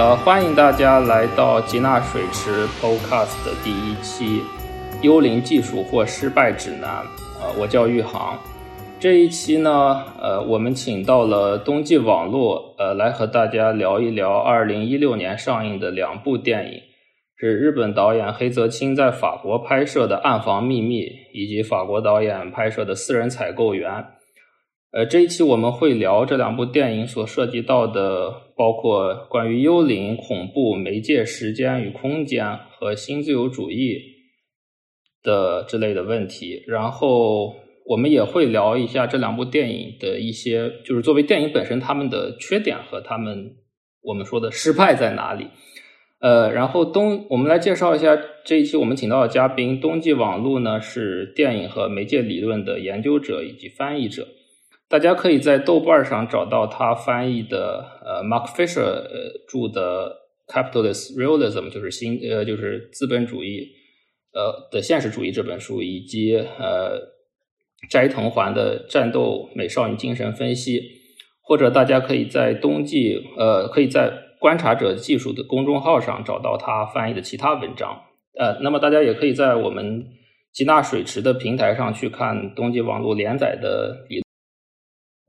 呃，欢迎大家来到吉纳水池 Podcast 的第一期《幽灵技术或失败指南》。呃，我叫玉航。这一期呢，呃，我们请到了冬季网络，呃，来和大家聊一聊2016年上映的两部电影，是日本导演黑泽清在法国拍摄的《暗房秘密》，以及法国导演拍摄的《私人采购员》。呃，这一期我们会聊这两部电影所涉及到的，包括关于幽灵、恐怖、媒介、时间与空间和新自由主义的之类的问题。然后我们也会聊一下这两部电影的一些，就是作为电影本身他们的缺点和他们我们说的失败在哪里。呃，然后冬，我们来介绍一下这一期我们请到的嘉宾，冬季网路呢是电影和媒介理论的研究者以及翻译者。大家可以在豆瓣上找到他翻译的，呃，Mark Fisher 著的《Capitalist Realism》，就是新呃就是资本主义呃的现实主义这本书，以及呃斋藤环的《战斗美少女精神分析》，或者大家可以在冬季呃可以在观察者技术的公众号上找到他翻译的其他文章，呃，那么大家也可以在我们吉纳水池的平台上去看冬季网络连载的理。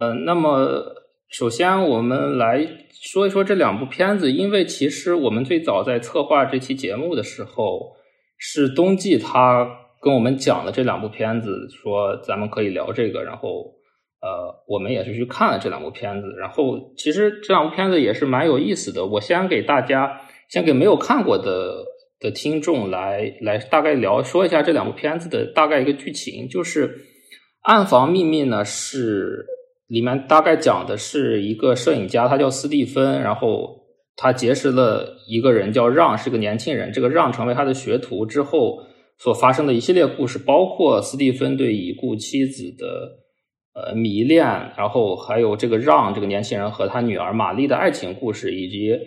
呃，那么首先我们来说一说这两部片子，因为其实我们最早在策划这期节目的时候，是冬季他跟我们讲了这两部片子，说咱们可以聊这个，然后呃，我们也是去看了这两部片子，然后其实这两部片子也是蛮有意思的。我先给大家，先给没有看过的的听众来来大概聊说一下这两部片子的大概一个剧情，就是《暗房秘密》呢是。里面大概讲的是一个摄影家，他叫斯蒂芬，然后他结识了一个人叫让，是个年轻人。这个让成为他的学徒之后所发生的一系列故事，包括斯蒂芬对已故妻子的呃迷恋，然后还有这个让这个年轻人和他女儿玛丽的爱情故事，以及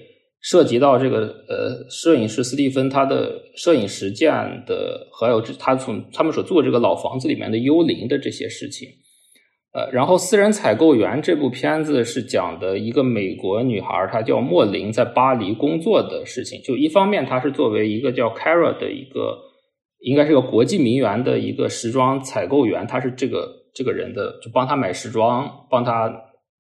涉及到这个呃摄影师斯蒂芬他的摄影实践的，还有他从他们所住这个老房子里面的幽灵的这些事情。呃，然后《私人采购员》这部片子是讲的一个美国女孩，她叫莫林，在巴黎工作的事情。就一方面，她是作为一个叫 Kara 的一个，应该是个国际名媛的一个时装采购员，她是这个这个人的，就帮她买时装、帮她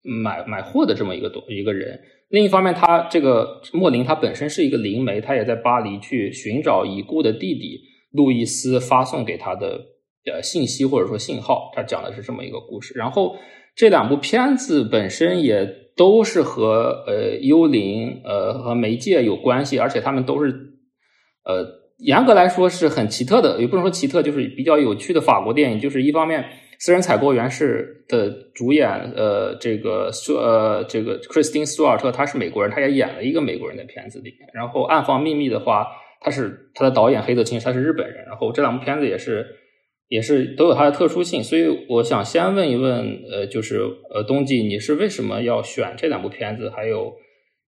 买买货的这么一个东一个人。另一方面，她这个莫林她本身是一个灵媒，她也在巴黎去寻找已故的弟弟路易斯发送给她的。呃，信息或者说信号，它讲的是这么一个故事。然后这两部片子本身也都是和呃幽灵呃和媒介有关系，而且他们都是呃严格来说是很奇特的，也不能说奇特，就是比较有趣的法国电影。就是一方面，《私人采购员》是的主演呃这个苏呃这个 Christine 苏尔特，他是美国人，他也演了一个美国人的片子里面。然后《暗房秘密》的话，他是他的导演黑泽清，他是日本人。然后这两部片子也是。也是都有它的特殊性，所以我想先问一问，呃，就是呃，冬季你是为什么要选这两部片子？还有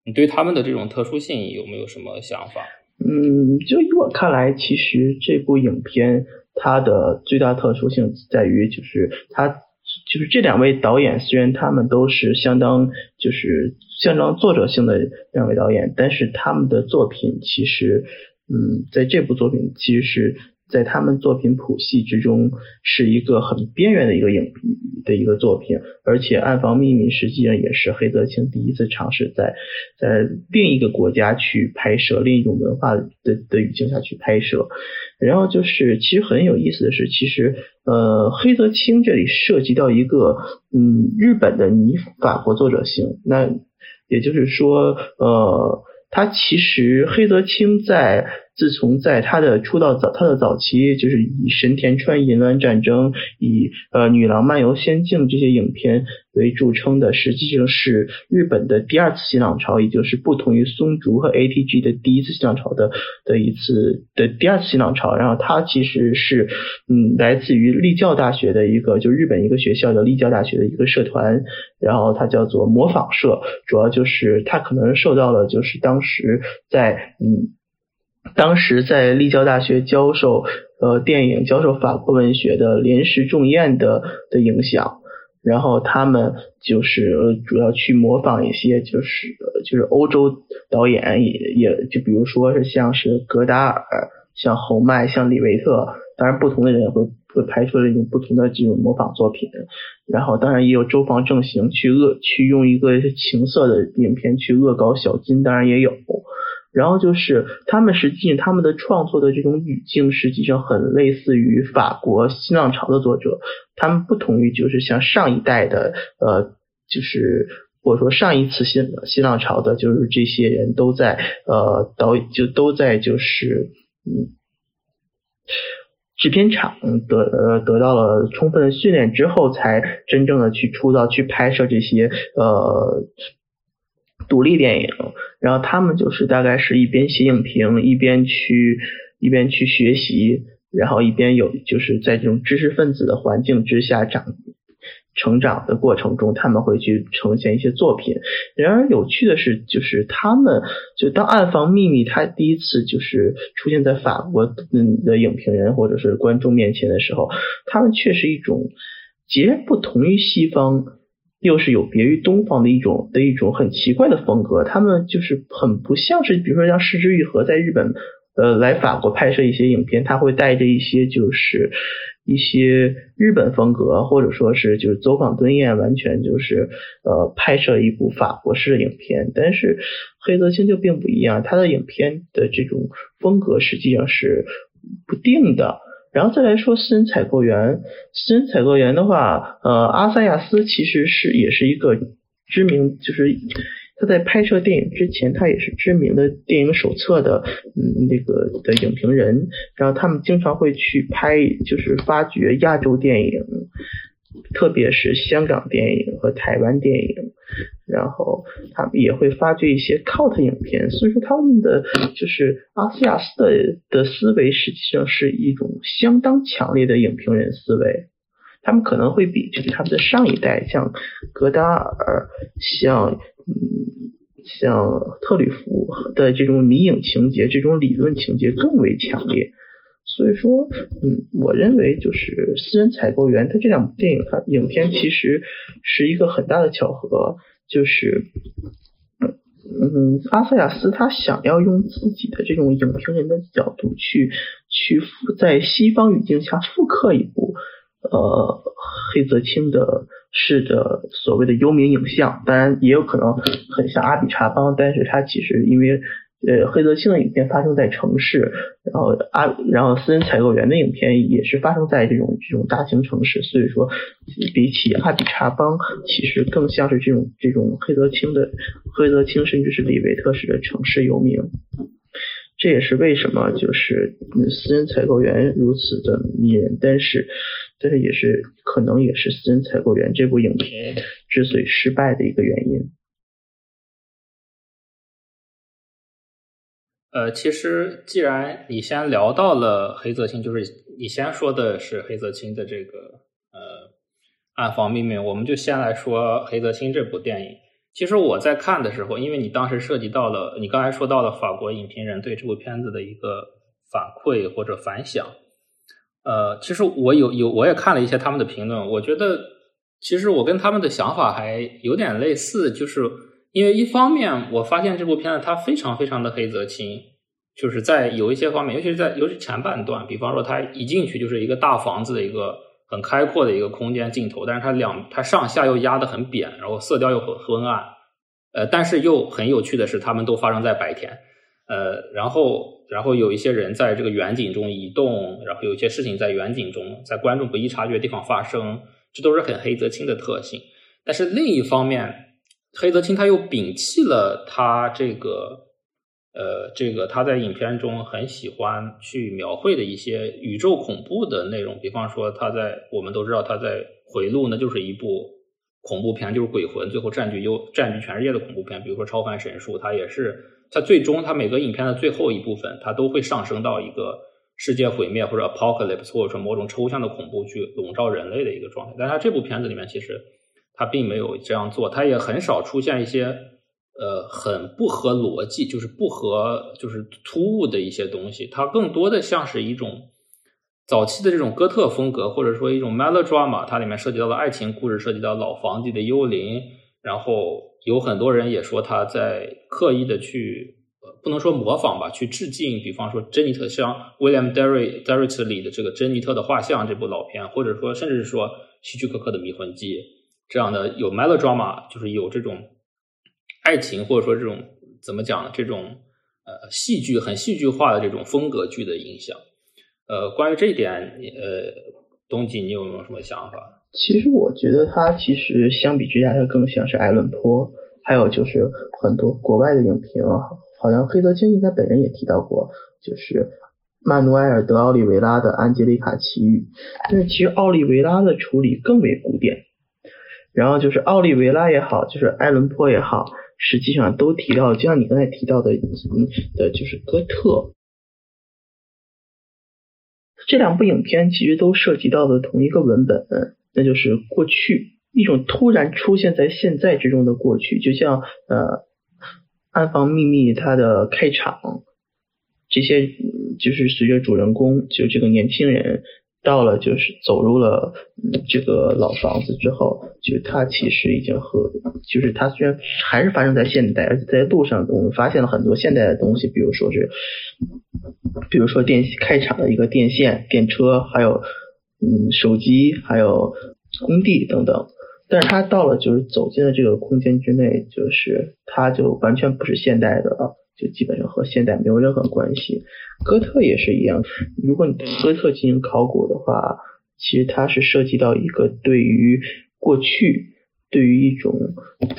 你对他们的这种特殊性有没有什么想法？嗯，就以我看来，其实这部影片它的最大特殊性在于，就是它就是这两位导演，虽然他们都是相当就是相当作者性的两位导演，但是他们的作品其实，嗯，在这部作品其实是。在他们作品谱系之中，是一个很边缘的一个影的一个作品，而且《暗房秘密》实际上也是黑泽清第一次尝试在在另一个国家去拍摄，另一种文化的的语境下去拍摄。然后就是，其实很有意思的是，其实呃，黑泽清这里涉及到一个嗯日本的拟法国作者性，那也就是说，呃，他其实黑泽清在。自从在他的出道早，他的早期就是以神田川淫乱战争、以呃女郎漫游仙境这些影片为著称的，实际上是日本的第二次新浪潮，也就是不同于松竹和 ATG 的第一次新浪潮的的一次的第二次新浪潮。然后他其实是嗯来自于立教大学的一个就日本一个学校叫立教大学的一个社团，然后它叫做模仿社，主要就是他可能受到了就是当时在嗯。当时在立教大学教授呃电影、教授法国文学的临时重彦的的影响，然后他们就是主要去模仿一些就是就是欧洲导演也也就比如说是像是戈达尔、像侯麦、像李维特，当然不同的人会会拍出了一种不同的这种模仿作品。然后当然也有周防正行去恶去用一个情色的影片去恶搞小金，当然也有。然后就是他们实际他们的创作的这种语境实际上很类似于法国新浪潮的作者，他们不同于就是像上一代的呃就是或者说上一次新新浪潮的，就是这些人都在呃导就都在就是嗯制片厂得呃得到了充分的训练之后，才真正的去出道去拍摄这些呃。独立电影，然后他们就是大概是一边写影评，一边去一边去学习，然后一边有就是在这种知识分子的环境之下长成长的过程中，他们会去呈现一些作品。然而有趣的是，就是他们就当《暗房秘密》他第一次就是出现在法国的影评人或者是观众面前的时候，他们却是一种截然不同于西方。又是有别于东方的一种的一种很奇怪的风格，他们就是很不像是，比如说像石之愈合在日本，呃，来法国拍摄一些影片，他会带着一些就是一些日本风格，或者说是就是走访敦彦，完全就是呃拍摄一部法国式的影片。但是黑泽清就并不一样，他的影片的这种风格实际上是不定的。然后再来说私人采购员，私人采购员的话，呃，阿塞亚斯其实是也是一个知名，就是他在拍摄电影之前，他也是知名的电影手册的，嗯，那个的影评人。然后他们经常会去拍，就是发掘亚洲电影，特别是香港电影和台湾电影。然后他们也会发掘一些 cult 影片，所以说他们的就是阿斯亚斯的的思维实际上是一种相当强烈的影评人思维，他们可能会比就是他们的上一代像戈达尔、像嗯像特吕弗的这种迷影情节、这种理论情节更为强烈。所以说，嗯，我认为就是私人采购员，他这两部电影，它影片其实是一个很大的巧合，就是，嗯，阿萨亚斯他想要用自己的这种影评人的角度去去复在西方语境下复刻一部呃黑泽清的式的所谓的幽冥影像，当然也有可能很像阿比查邦，但是他其实因为。呃，黑泽清的影片发生在城市，然后阿，然后私人采购员的影片也是发生在这种这种大型城市，所以说比起阿比查邦，其实更像是这种这种黑泽清的黑泽清甚至是李维特式的城市游民。这也是为什么就是私人采购员如此的迷人，但是但是也是可能也是私人采购员这部影片之所以失败的一个原因。呃，其实既然你先聊到了黑泽清，就是你先说的是黑泽清的这个呃《暗房秘密》，我们就先来说黑泽清这部电影。其实我在看的时候，因为你当时涉及到了，你刚才说到了法国影评人对这部片子的一个反馈或者反响。呃，其实我有有我也看了一些他们的评论，我觉得其实我跟他们的想法还有点类似，就是。因为一方面，我发现这部片子它非常非常的黑泽清，就是在有一些方面，尤其是在尤其前半段，比方说它一进去就是一个大房子的一个很开阔的一个空间镜头，但是它两它上下又压得很扁，然后色调又很昏暗，呃，但是又很有趣的是，他们都发生在白天，呃，然后然后有一些人在这个远景中移动，然后有一些事情在远景中在观众不易察觉的地方发生，这都是很黑泽清的特性。但是另一方面，黑泽清他又摒弃了他这个，呃，这个他在影片中很喜欢去描绘的一些宇宙恐怖的内容，比方说他在我们都知道他在《回路》呢就是一部恐怖片，就是鬼魂最后占据优占据全世界的恐怖片。比如说《超凡神术》，它也是它最终它每个影片的最后一部分，它都会上升到一个世界毁灭或者 apocalypse 或者说某种抽象的恐怖去笼罩人类的一个状态。但他这部片子里面其实。他并没有这样做，他也很少出现一些呃很不合逻辑，就是不合就是突兀的一些东西。它更多的像是一种早期的这种哥特风格，或者说一种 melodrama，它里面涉及到的爱情故事，涉及到老房子的幽灵，然后有很多人也说他在刻意的去，不能说模仿吧，去致敬，比方说珍妮特，像 William Derry Derry 里的这个珍妮特的画像这部老片，或者说甚至是说希区柯克的迷魂记这样的有 melodrama，就是有这种爱情或者说这种怎么讲？这种呃戏剧很戏剧化的这种风格剧的影响。呃，关于这一点，呃，东锦，你有没有什么想法？其实我觉得他其实相比之下，他更像是艾伦坡。还有就是很多国外的影评啊，好像黑泽清应该本人也提到过，就是曼努埃尔·德奥利维拉的《安吉丽卡奇遇》。但是其实奥利维拉的处理更为古典。然后就是奥利维拉也好，就是艾伦坡也好，实际上都提到，就像你刚才提到的，嗯的就是哥特。这两部影片其实都涉及到的同一个文本，那就是过去一种突然出现在现在之中的过去，就像呃《暗房秘密》它的开场，这些就是随着主人公就这个年轻人。到了就是走入了嗯这个老房子之后，就他其实已经和就是他虽然还是发生在现代，而且在路上我们发现了很多现代的东西，比如说是，比如说电开场的一个电线、电车，还有嗯手机，还有工地等等。但是他到了就是走进了这个空间之内，就是他就完全不是现代的了。就基本上和现代没有任何关系，哥特也是一样。如果你对哥特进行考古的话，其实它是涉及到一个对于过去、对于一种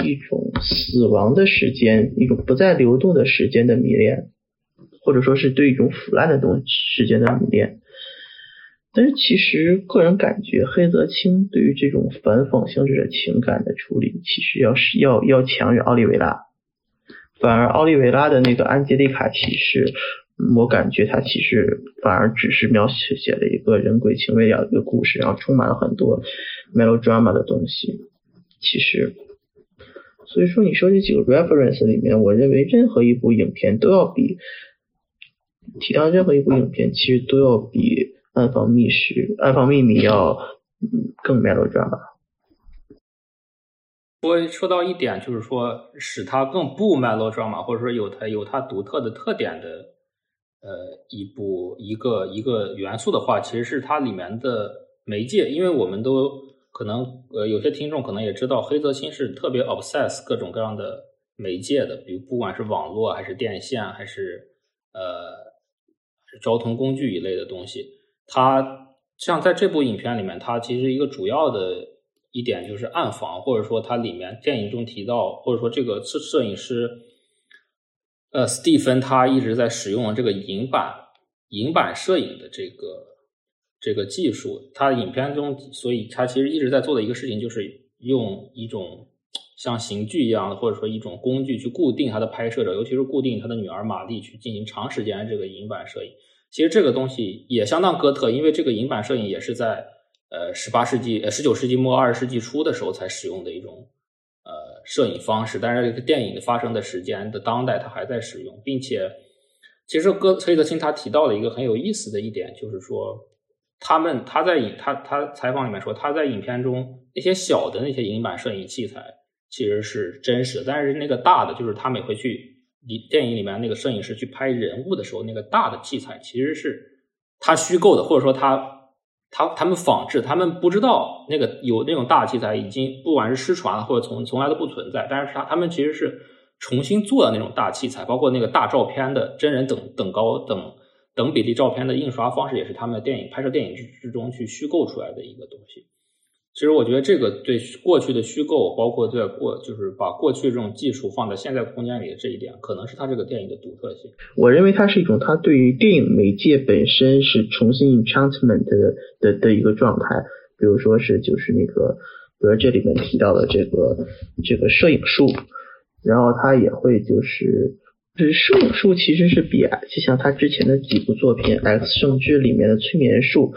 一种死亡的时间、一种不再流动的时间的迷恋，或者说是对一种腐烂的东西时间的迷恋。但是其实个人感觉，黑泽清对于这种反讽性质的情感的处理，其实要是要要强于奥利维拉。反而奥利维拉的那个安吉丽卡骑士，我感觉他其实反而只是描写写了一个人鬼情未了的一个故事，然后充满了很多 melodrama 的东西。其实，所以说你说这几个 reference 里面，我认为任何一部影片都要比提到任何一部影片，其实都要比暗房密室、暗房秘密要嗯更 melodrama。说说到一点，就是说使它更不 melodrama，或者说有它有它独特的特点的，呃，一部一个一个元素的话，其实是它里面的媒介。因为我们都可能呃有些听众可能也知道，黑泽清是特别 obsess 各种各样的媒介的，比如不管是网络还是电线还是呃交通工具一类的东西。它像在这部影片里面，它其实一个主要的。一点就是暗房，或者说它里面电影中提到，或者说这个摄摄影师，呃，斯蒂芬他一直在使用这个银版银版摄影的这个这个技术。他影片中，所以他其实一直在做的一个事情，就是用一种像刑具一样的，或者说一种工具去固定他的拍摄者，尤其是固定他的女儿玛丽去进行长时间这个银版摄影。其实这个东西也相当哥特，因为这个银版摄影也是在。呃，十八世纪、呃十九世纪末、二十世纪初的时候才使用的一种呃摄影方式，但是这个电影发生的时间的当代，它还在使用，并且其实哥崔德清他提到了一个很有意思的一点，就是说他们他在影他他采访里面说他在影片中那些小的那些银版摄影器材其实是真实的，但是那个大的就是他每回去你电影里面那个摄影师去拍人物的时候，那个大的器材其实是他虚构的，或者说他。他他们仿制，他们不知道那个有那种大器材已经不管是失传了，或者从从来都不存在。但是他他们其实是重新做的那种大器材，包括那个大照片的真人等等高等等比例照片的印刷方式，也是他们的电影拍摄电影之之中去虚构出来的一个东西。其实我觉得这个对过去的虚构，包括在过就是把过去这种技术放在现在空间里的这一点，可能是它这个电影的独特性。我认为它是一种它对于电影媒介本身是重新 enchantment 的的的一个状态。比如说是就是那个，比如这里面提到的这个这个摄影术，然后它也会就是是摄影术其实是比就像他之前的几部作品《X 圣之》里面的催眠术。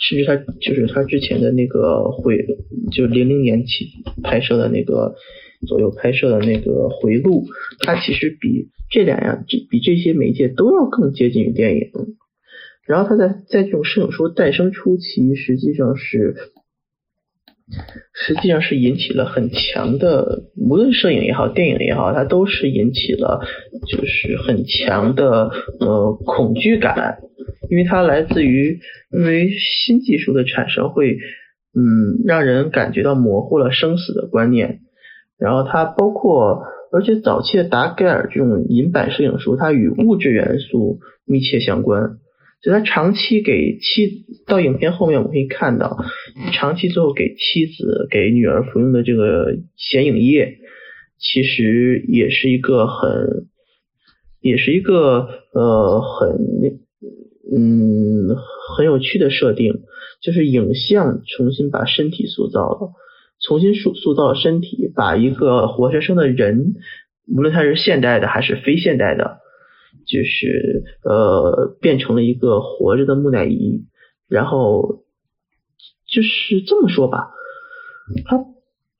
甚至他就是他之前的那个回，就零零年起拍摄的那个左右拍摄的那个回路，它其实比这两样，这比这些媒介都要更接近于电影。然后他在在这种摄影书诞生初期，实际上是实际上是引起了很强的，无论摄影也好，电影也好，它都是引起了就是很强的呃恐惧感，因为它来自于因为新技术的产生会嗯让人感觉到模糊了生死的观念，然后它包括而且早期的达盖尔这种银版摄影书，它与物质元素密切相关。就他长期给妻到影片后面，我们可以看到，长期最后给妻子、给女儿服用的这个显影液，其实也是一个很，也是一个呃很嗯很有趣的设定，就是影像重新把身体塑造了，重新塑塑造身体，把一个活生生的人，无论他是现代的还是非现代的。就是呃，变成了一个活着的木乃伊，然后就是这么说吧，它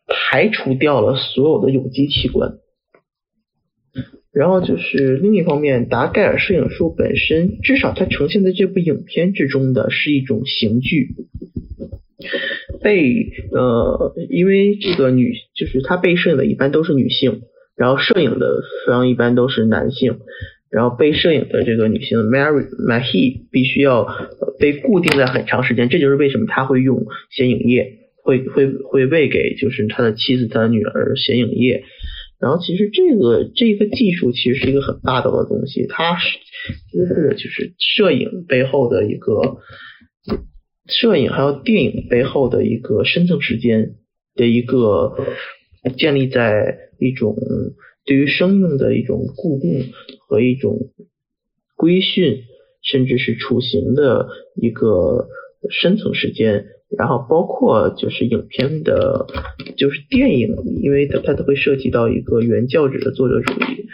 排除掉了所有的有机器官，然后就是另一方面，达盖尔摄影术本身，至少它呈现在这部影片之中的是一种刑具，被呃，因为这个女就是她被摄影的一般都是女性，然后摄影的方一般都是男性。然后被摄影的这个女性 Mary Mahi 必须要被固定在很长时间，这就是为什么他会用显影液，会会会喂给就是他的妻子、他的女儿显影液。然后其实这个这个技术其实是一个很霸道的东西，它是就是就是摄影背后的一个摄影还有电影背后的一个深层时间的一个建立在一种。对于生命的一种固定和一种规训，甚至是雏形的一个深层时间，然后包括就是影片的，就是电影，因为它它都会涉及到一个原教旨的作者主义，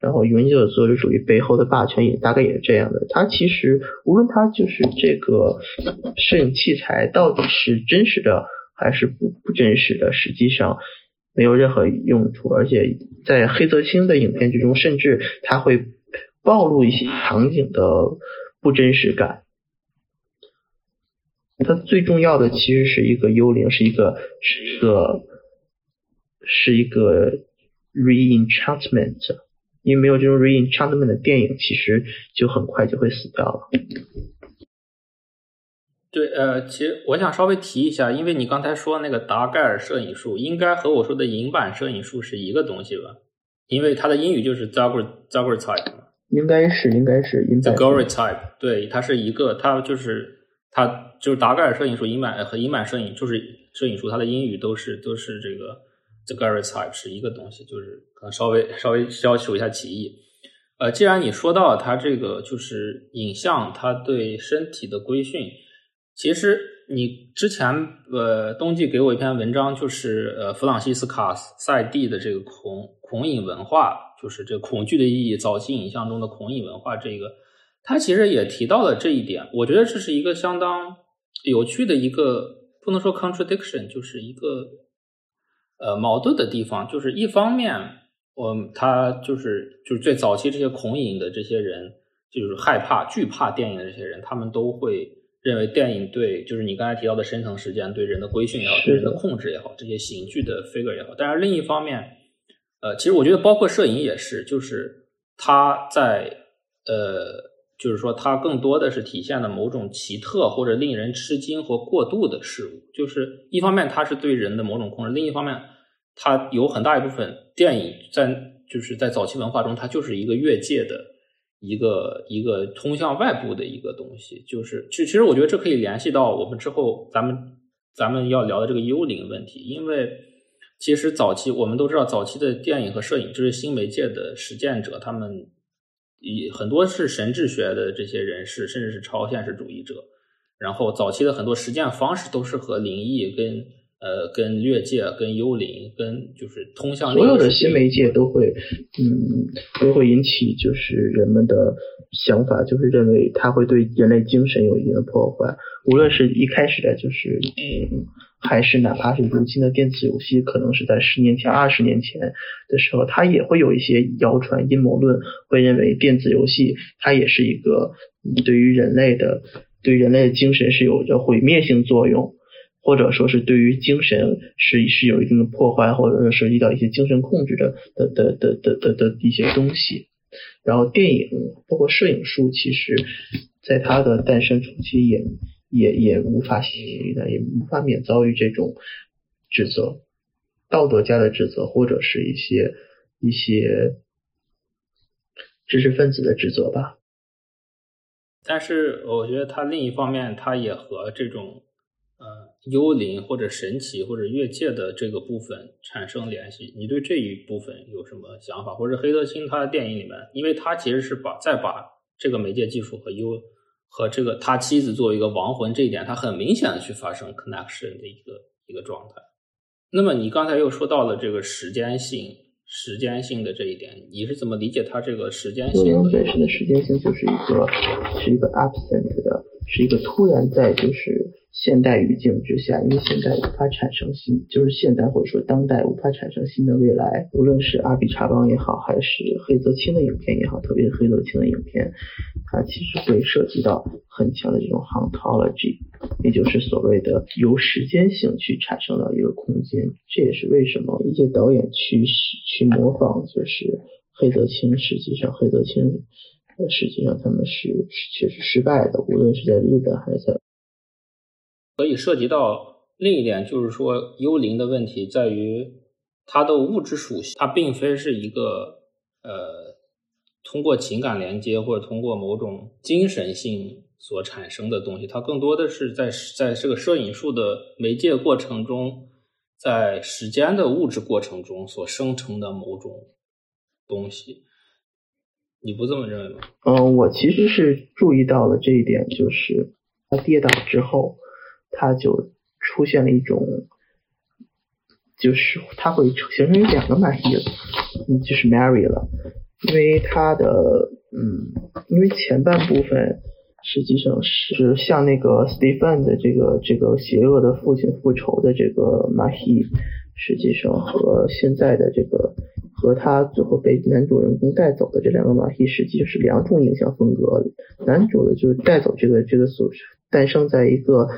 然后原教旨作者主义背后的霸权也大概也是这样的。它其实无论它就是这个摄影器材到底是真实的还是不不真实的，实际上。没有任何用处，而且在黑泽清的影片之中，甚至他会暴露一些场景的不真实感。它最重要的其实是一个幽灵，是一个是一个是一个 reenchantment，因为没有这种 reenchantment 的电影，其实就很快就会死掉了。对，呃，其实我想稍微提一下，因为你刚才说那个达盖尔摄影术，应该和我说的银版摄影术是一个东西吧？因为它的英语就是 Zagoratype 应该是，应该是 Zagoratype，对，它是一个，它就是它就是达盖尔摄影术，银版和银版摄影就是摄影术，它的英语都是都是这个 Zagoratype 是一个东西，就是可能稍微稍微要求一下歧义。呃，既然你说到它这个就是影像，它对身体的规训。其实你之前呃冬季给我一篇文章，就是呃弗朗西斯卡塞蒂的这个恐恐影文化，就是这恐惧的意义，早期影像中的恐影文化，这个他其实也提到了这一点。我觉得这是一个相当有趣的一个，不能说 contradiction，就是一个呃矛盾的地方。就是一方面，我他就是就是最早期这些恐影的这些人，就是害怕惧怕电影的这些人，他们都会。认为电影对，就是你刚才提到的深层时间对人的规训也好，对人的控制也好，这些刑具的 figure 也好。但是另一方面，呃，其实我觉得包括摄影也是，就是他在呃，就是说它更多的是体现了某种奇特或者令人吃惊或过度的事物。就是一方面它是对人的某种控制，另一方面它有很大一部分电影在就是在早期文化中，它就是一个越界的。一个一个通向外部的一个东西，就是其其实我觉得这可以联系到我们之后咱们咱们要聊的这个幽灵问题，因为其实早期我们都知道，早期的电影和摄影就是新媒介的实践者，他们以很多是神智学的这些人士，甚至是超现实主义者，然后早期的很多实践方式都是和灵异跟呃，跟越界、跟幽灵、跟就是通向所有的新媒介都会，嗯，都会引起就是人们的想法，就是认为它会对人类精神有一定的破坏。无论是一开始的，就是嗯，还是哪怕是如今的电子游戏，可能是在十年前、二十年前的时候，它也会有一些谣传、阴谋论，会认为电子游戏它也是一个对于人类的、对人类的精神是有着毁灭性作用。或者说是对于精神是是有一定的破坏，或者说涉及到一些精神控制的的的的的的的一些东西。然后电影包括摄影术，其实在它的诞生初期也也也无法的也无法免遭遇这种指责，道德家的指责，或者是一些一些知识分子的指责吧。但是我觉得它另一方面，它也和这种。呃，幽灵或者神奇或者越界的这个部分产生联系，你对这一部分有什么想法？或者黑泽清他的电影里面，因为他其实是把再把这个媒介技术和幽和这个他妻子作为一个亡魂这一点，他很明显的去发生 connection 的一个一个状态。那么你刚才又说到了这个时间性、时间性的这一点，你是怎么理解他这个时间性？幽灵本身的时间性就是一个是一个 absent 的，是一个突然在就是。现代语境之下，因为现代无法产生新，就是现代或者说当代无法产生新的未来。无论是阿比查邦也好，还是黑泽清的影片也好，特别是黑泽清的影片，它其实会涉及到很强的这种 ontology，也就是所谓的由时间性去产生的一个空间。这也是为什么一些导演去去模仿，就是黑泽清，实际上黑泽清，实际上他们是确实失败的，无论是在日本还是在。可以涉及到另一点，就是说幽灵的问题在于它的物质属性，它并非是一个呃通过情感连接或者通过某种精神性所产生的东西，它更多的是在在这个摄影术的媒介过程中，在时间的物质过程中所生成的某种东西。你不这么认为吗？嗯，我其实是注意到了这一点，就是他跌倒之后。它就出现了一种，就是它会形成两个 Mahi，就是 Mary 了，因为它的，嗯，因为前半部分实际上是像那个 Stephen 的这个这个邪恶的父亲复仇的这个 Mahi，实际上和现在的这个和他最后被男主人公带走的这两个马戏实际是两种影像风格，男主的就是带走这个这个所诞生在一个。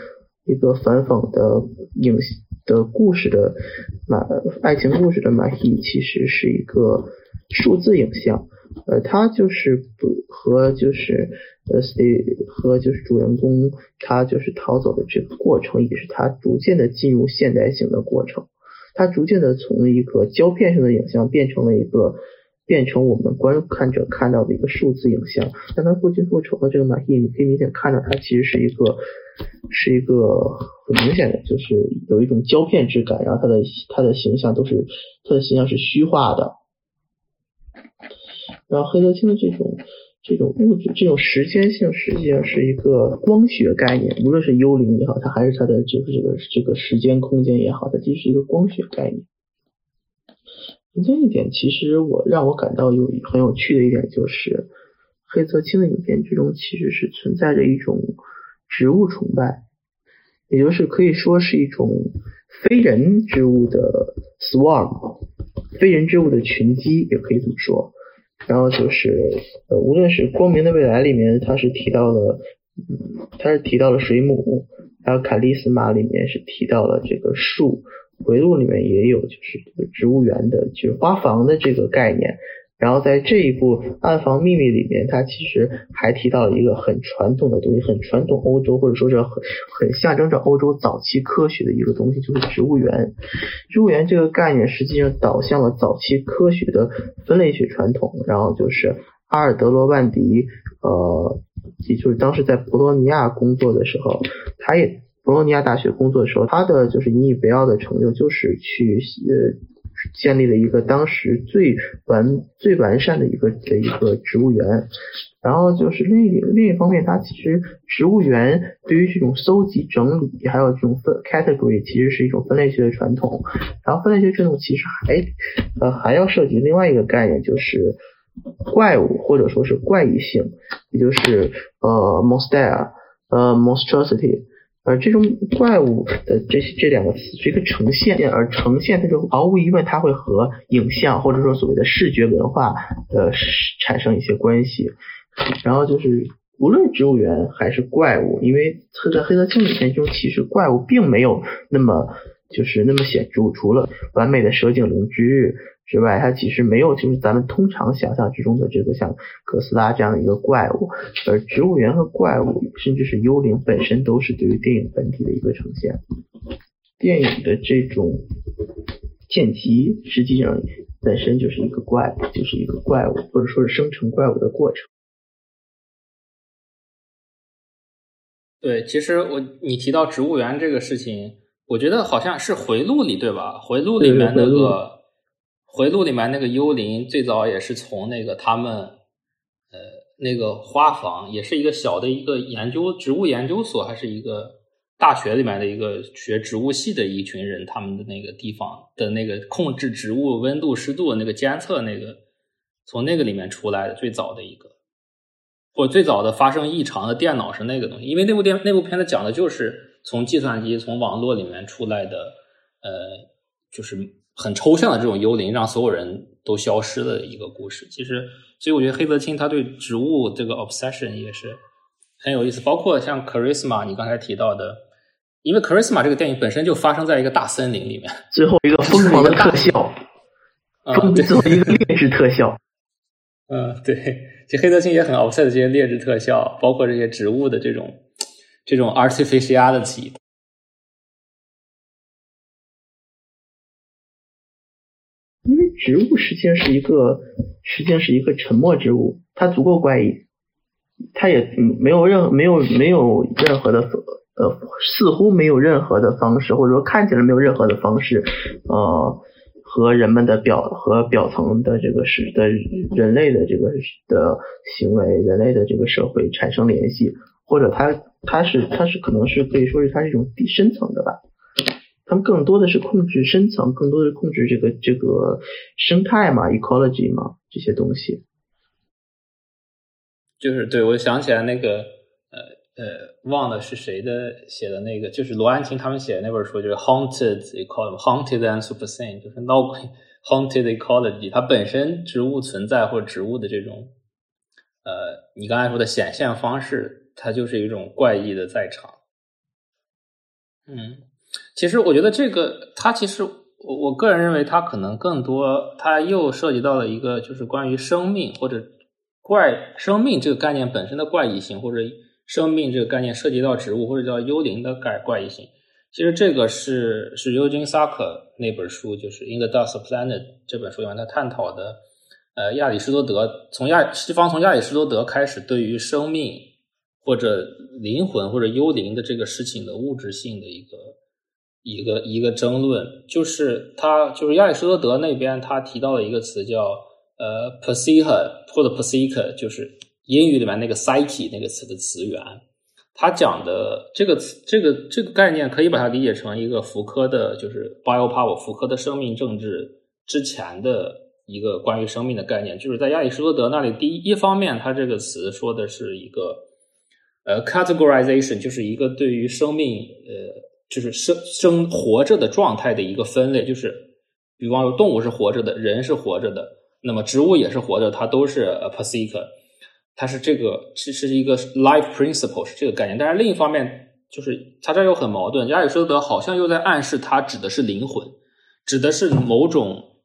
一个反讽的影的故事的马爱情故事的马戏，其实是一个数字影像，呃，他就是不和就是呃和就是主人公他就是逃走的这个过程，也是他逐渐的进入现代性的过程，他逐渐的从一个胶片上的影像变成了一个。变成我们观看者看到的一个数字影像。但他过去复仇的这个马戏，你可以明显看到，它其实是一个，是一个很明显的，就是有一种胶片质感。然后他的他的形象都是他的形象是虚化的。然后黑泽清的这种这种物质这种时间性，实际上是一个光学概念。无论是幽灵也好，它还是它的这个这个这个时间空间也好，它其实是一个光学概念。这一点其实我让我感到有很有趣的一点就是，黑泽清的影片之中其实是存在着一种植物崇拜，也就是可以说是一种非人之物的 swarm，非人之物的群集也可以这么说。然后就是呃，无论是《光明的未来》里面，他是提到了，嗯，他是提到了水母，还有《卡利斯玛》里面是提到了这个树。回路里面也有，就是这个植物园的，就是花房的这个概念。然后在这一部《暗房秘密》里面，它其实还提到了一个很传统的东西，很传统欧洲，或者说是很很象征着欧洲早期科学的一个东西，就是植物园。植物园这个概念实际上导向了早期科学的分类学传统。然后就是阿尔德罗万迪，呃，也就是当时在博洛尼亚工作的时候，他也。博洛尼亚大学工作的时候，他的就是引以为傲的成就就是去呃建立了一个当时最完最完善的一个的一个植物园。然后就是另一另一方面，它其实植物园对于这种搜集整理，还有这种分 category，其实是一种分类学的传统。然后分类学传统其实还呃还要涉及另外一个概念，就是怪物或者说是怪异性，也就是呃 monster 呃 monstrosity。而这种怪物的这些这两个词是一个呈现，而呈现它就毫无疑问它会和影像或者说所谓的视觉文化呃产生一些关系。然后就是无论植物园还是怪物，因为在黑色镜里面中，其实怪物并没有那么就是那么显著，除了完美的蛇颈龙之日。之外，它其实没有就是咱们通常想象之中的这个像哥斯拉这样的一个怪物，而植物园和怪物，甚至是幽灵本身都是对于电影本体的一个呈现。电影的这种剑集实际上本身就是一个怪，就是一个怪物，或者说是生成怪物的过程。对，其实我你提到植物园这个事情，我觉得好像是回路里对吧？回路里面那个。回路里面那个幽灵最早也是从那个他们呃那个花房，也是一个小的一个研究植物研究所，还是一个大学里面的一个学植物系的一群人，他们的那个地方的那个控制植物温度湿度那个监测那个，从那个里面出来的最早的一个，或最早的发生异常的电脑是那个东西，因为那部电那部片子讲的就是从计算机从网络里面出来的，呃，就是。很抽象的这种幽灵，让所有人都消失的一个故事。其实，所以我觉得黑泽清他对植物这个 obsession 也是很有意思。包括像 Charisma，你刚才提到的，因为 Charisma 这个电影本身就发生在一个大森林里面。最后一个疯狂的特效，嗯，最后一个劣质特效。嗯，对，其实黑泽清也很 obsessed 这些劣质特效，包括这些植物的这种这种 artificiality。植物实际上是一个，实际上是一个沉默之物，它足够怪异，它也没有任没有没有任何的呃，似乎没有任何的方式，或者说看起来没有任何的方式，呃，和人们的表和表层的这个是的人类的这个的行为，人类的这个社会产生联系，或者它它是它是可能是可以说是它是一种底深层的吧。他们更多的是控制深层，更多的是控制这个这个生态嘛，ecology 嘛这些东西。就是对我想起来那个呃呃，忘了是谁的写的那个，就是罗安婷他们写的那本书，就是 haunted ecology，haunted and super sane，就是闹鬼 haunted ecology。它本身植物存在或植物的这种呃，你刚才说的显现方式，它就是一种怪异的在场。嗯。其实我觉得这个，它其实我我个人认为，它可能更多，它又涉及到了一个，就是关于生命或者怪生命这个概念本身的怪异性，或者生命这个概念涉及到植物或者叫幽灵的怪怪异性。其实这个是是 Eugene Saka 那本书，就是《In the Dust Planet》这本书里面他探讨的，呃，亚里士多德从亚西方从亚里士多德开始，对于生命或者灵魂或者幽灵的这个事情的物质性的一个。一个一个争论，就是他就是亚里士多德那边他提到了一个词叫呃 p s y c h 或者 p s y c h 就是英语里面那个 psyche 那个词的词源。他讲的这个词这个这个概念可以把它理解成一个福柯的，就是 biopower 福柯的生命政治之前的一个关于生命的概念。就是在亚里士多德那里，第一一方面，他这个词说的是一个呃 categorization，就是一个对于生命呃。就是生生活着的状态的一个分类，就是比方说动物是活着的，人是活着的，那么植物也是活着，它都是 p a s i c 它是这个是是一个 life principle 是这个概念。但是另一方面，就是它这又很矛盾。亚里士多德好像又在暗示它指的是灵魂，指的是某种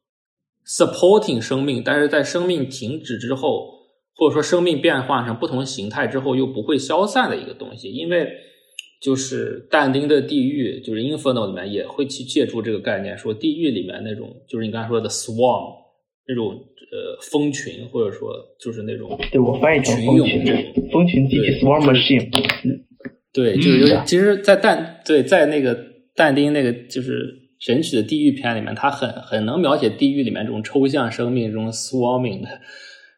supporting 生命，但是在生命停止之后，或者说生命变化成不同形态之后又不会消散的一个东西，因为。就是但丁的地狱，就是 Inferno 里面也会去借助这个概念，说地狱里面那种，就是你刚才说的 swarm 那种呃蜂群，或者说就是那种对我翻译成蜂群，蜂群机器 swarm machine。对，就是有其实，在但对在那个但丁那个就是神曲的地狱篇里面，他很很能描写地狱里面这种抽象生命、这种 swarming 的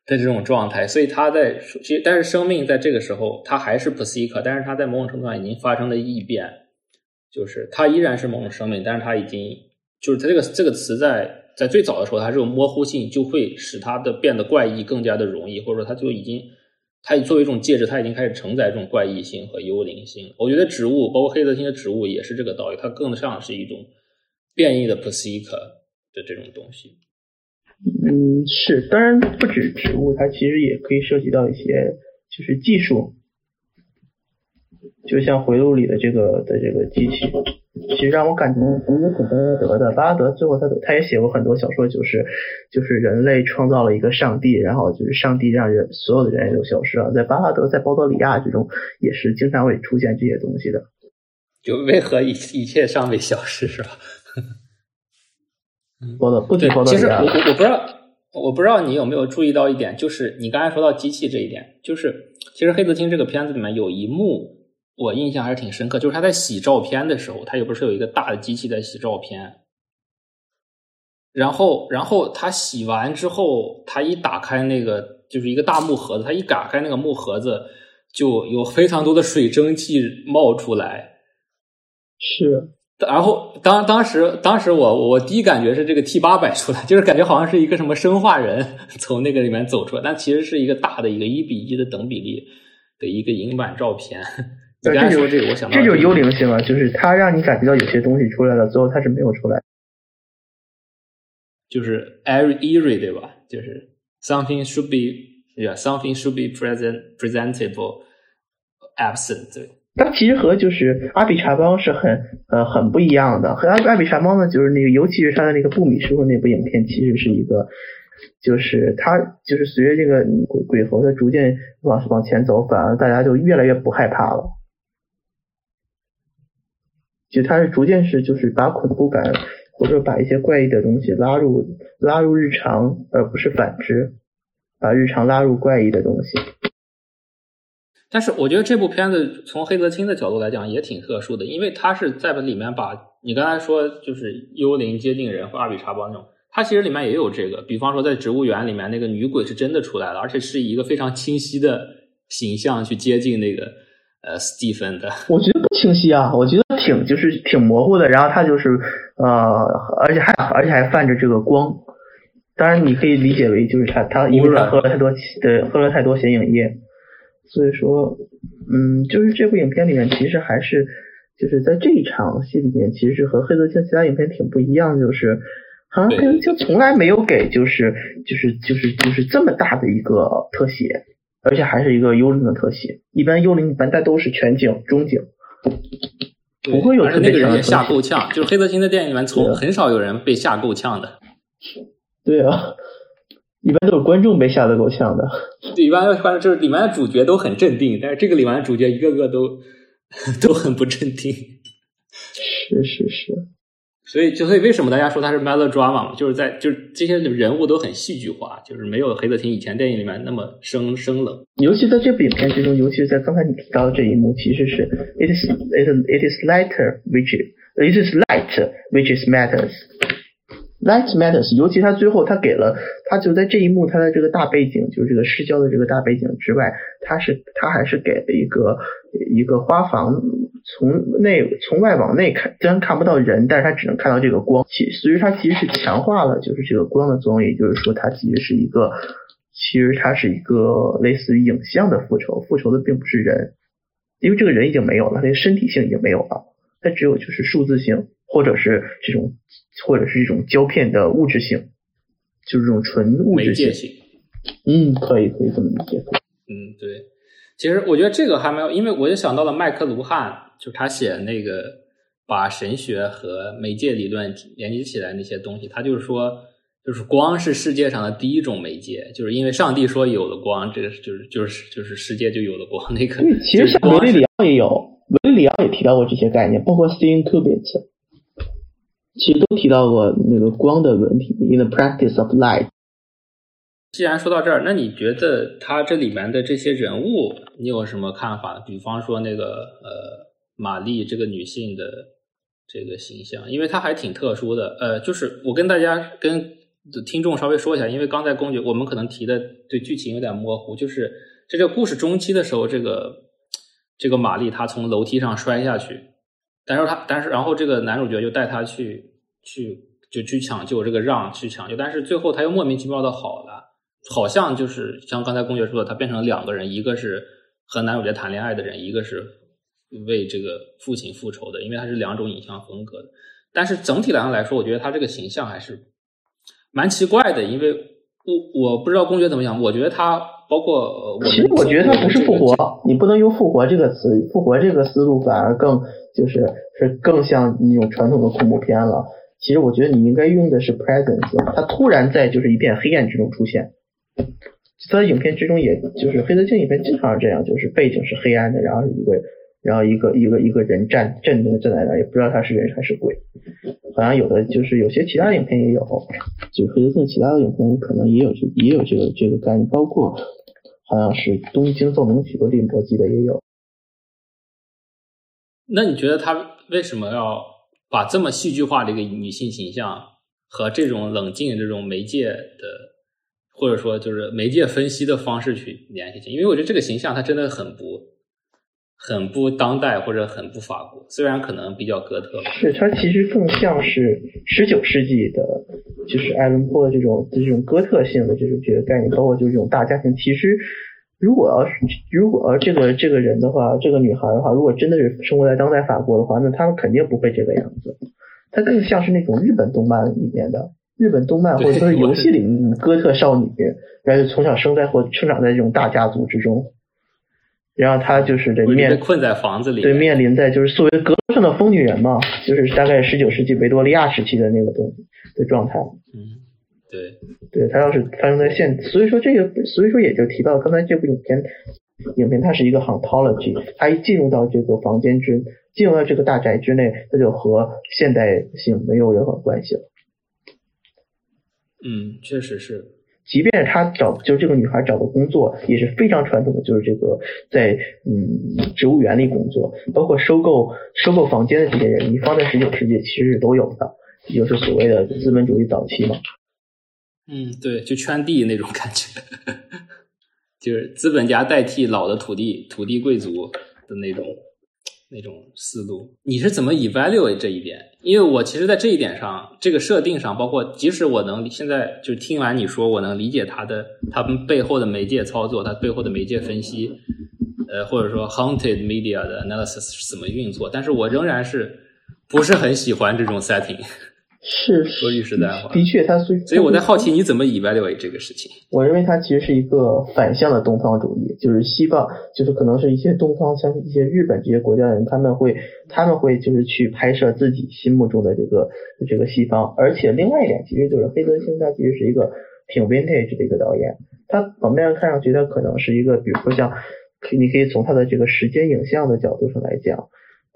的这种状态。所以他在其实，但是生命在这个时候，它还是 p s y c h 但是它在某种程度上已经发生了异变，就是它依然是某种生命，但是它已经就是它这个这个词在在最早的时候，它这种模糊性就会使它的变得怪异更加的容易，或者说它就已经。它作为一种介质，它已经开始承载这种怪异性和幽灵性。我觉得植物，包括黑色星的植物，也是这个道理。它更像是一种变异的 p s y c h 的这种东西。嗯，是，当然不止植物，它其实也可以涉及到一些就是技术。就像回路里的这个的这个机器，其实让我感觉挺巴德的。巴拉德最后他他也写过很多小说，就是就是人类创造了一个上帝，然后就是上帝让人所有的人类都消失了。在巴拉德在包德里亚这种也是经常会出现这些东西的。就为何一一切尚未消失是吧？包的不仅包的。其实我我不知道我不知道你有没有注意到一点，就是你刚才说到机器这一点，就是其实黑泽清这个片子里面有一幕。我印象还是挺深刻，就是他在洗照片的时候，他也不是有一个大的机器在洗照片，然后，然后他洗完之后，他一打开那个就是一个大木盒子，他一打开那个木盒子，就有非常多的水蒸气冒出来。是，然后当当时当时我我第一感觉是这个 T 八百出来，就是感觉好像是一个什么生化人 从那个里面走出来，但其实是一个大的一个一比一的等比例的一个银版照片。你刚才说这个，我想到这就是幽灵性啊，就是它让你感觉到有些东西出来了，最后它是没有出来，就是 every eerie 对吧？就是 something should be，yeah，something should be present presentable absent。对，它其实和就是阿比查邦是很呃很不一样的，和阿阿比查邦呢，就是那个尤其是他的那个布米师傅那部影片，其实是一个。就是他，就是随着这个鬼鬼猴的逐渐往往前走，反而大家就越来越不害怕了。就他是逐渐是就是把恐怖感或者把一些怪异的东西拉入拉入日常，而不是反之，把日常拉入怪异的东西。但是我觉得这部片子从黑泽清的角度来讲也挺特殊的，因为他是在里面把你刚才说就是幽灵接近人或阿比查邦那种。他其实里面也有这个，比方说在植物园里面，那个女鬼是真的出来了，而且是以一个非常清晰的形象去接近那个呃斯蒂芬的。我觉得不清晰啊，我觉得挺就是挺模糊的。然后他就是呃，而且还而且还泛着这个光。当然你可以理解为就是他他因为他喝了太多对喝了太多显影液，所以说嗯，就是这部影片里面其实还是就是在这一场戏里面，其实是和黑泽清其他影片挺不一样，就是。好像黑泽清从来没有给，就是就是就是就是这么大的一个特写，而且还是一个幽灵的特写。一般幽灵一般都是全景、中景，不会有那个人也吓够呛，就是黑泽清的电影里面，从很少有人被吓够呛的。对啊，一般都是观众被吓得够呛的。对，一般观众就是里面的主角都很镇定，但是这个里面的主角一个个都 都很不镇定。是是是。所以，就所以，为什么大家说它是 melodrama 嘛？就是在就是这些人物都很戏剧化，就是没有黑泽清以前电影里面那么生生冷。尤其在这部影片之中，尤其是在刚才你提到的这一幕，其实是 it is it it is lighter which it is light which is matters light matters。尤其他最后他给了他就在这一幕他的这个大背景，就是这个失焦的这个大背景之外，他是他还是给了一个一个花房。从内从外往内看，虽然看不到人，但是他只能看到这个光，其所以它其实是强化了就是这个光的作用，也就是说它其实是一个，其实它是一个类似于影像的复仇，复仇的并不是人，因为这个人已经没有了，他的身体性已经没有了，它只有就是数字性，或者是这种或者是一种胶片的物质性，就是这种纯物质性。嗯，可以可以这么理解。嗯，对，其实我觉得这个还没有，因为我就想到了麦克卢汉。就他写那个把神学和媒介理论连接起来那些东西，他就是说，就是光是世界上的第一种媒介，就是因为上帝说有了光，这个就是就是就是世界就有了光。那个其实像维利里奥也有，维利里奥也提到过这些概念，包括 Steven Kubit，其实都提到过那个光的问题。In the practice of light。既然说到这儿，那你觉得他这里面的这些人物，你有什么看法？比方说那个呃。玛丽这个女性的这个形象，因为她还挺特殊的。呃，就是我跟大家跟听众稍微说一下，因为刚才公爵我们可能提的对剧情有点模糊，就是在这个故事中期的时候，这个这个玛丽她从楼梯上摔下去，但是他但是然后这个男主角就带他去去就去抢救这个让去抢救，但是最后他又莫名其妙的好了，好像就是像刚才公爵说的，他变成两个人，一个是和男主角谈恋爱的人，一个是。为这个父亲复仇的，因为他是两种影像风格的。但是整体上来说，我觉得他这个形象还是蛮奇怪的。因为我我不知道公爵怎么想，我觉得他包括其实我觉得他不是复活，你不能用复活这个词，复活这个思路反而更就是是更像那种传统的恐怖片了。其实我觉得你应该用的是 presence，他突然在就是一片黑暗之中出现。在影片之中，也就是黑色镜影片经常是这样，就是背景是黑暗的，然后一个。然后一个一个一个人站镇定的站在那，也不知道他是人还是鬼。好像有的就是有些其他影片也有，就是黑色其他的影片可能也有这也有这个这个概念，包括好像是《东京奏鸣曲》的电波记得也有。那你觉得他为什么要把这么戏剧化的一个女性形象和这种冷静的这种媒介的，或者说就是媒介分析的方式去联系起？因为我觉得这个形象它真的很不。很不当代或者很不法国，虽然可能比较哥特。是它其实更像是十九世纪的，就是爱伦坡的这种这种哥特性的这种这个概念，包括就是这种大家庭。其实如果要是如果要这个这个人的话，这个女孩的话，如果真的是生活在当代法国的话，那他们肯定不会这个样子。她更像是那种日本动漫里面的日本动漫 或者说是游戏里哥特少女，然后从小生在或生长在这种大家族之中。然后她就是这面困在房子里，对，面临在就是作为阁楼上的疯女人嘛，就是大概十九世纪维多利亚时期的那个东的状态。嗯，对，对他要是发生在现，所以说这个，所以说也就提到刚才这部影片，影片它是一个 hauntology，它一进入到这个房间之，进入到这个大宅之内，它就和现代性没有任何关系了。嗯，确实是。即便是他找，就这个女孩找的工作也是非常传统的，就是这个在嗯植物园里工作，包括收购收购房间的这些人，你放在十九世纪其实是都有的，也就是所谓的资本主义早期嘛。嗯，对，就圈地那种感觉，就是资本家代替老的土地土地贵族的那种。那种思路，你是怎么 evaluate 这一点？因为我其实，在这一点上，这个设定上，包括即使我能现在就听完你说，我能理解他的他们背后的媒介操作，他背后的媒介分析，呃，或者说 haunted media 的 analysis 是怎么运作，但是我仍然是不是很喜欢这种 setting。是说句实在话，的确，他所以所以我在好奇你怎么 evaluate 这个事情。我认为它其实是一个反向的东方主义，就是西方，就是可能是一些东方，像一些日本这些国家的人，他们会他们会就是去拍摄自己心目中的这个这个西方。而且另外一点，其实就是黑泽清他其实是一个挺 vintage 的一个导演，他表面上看上去他可能是一个，比如说像，你可以从他的这个时间影像的角度上来讲。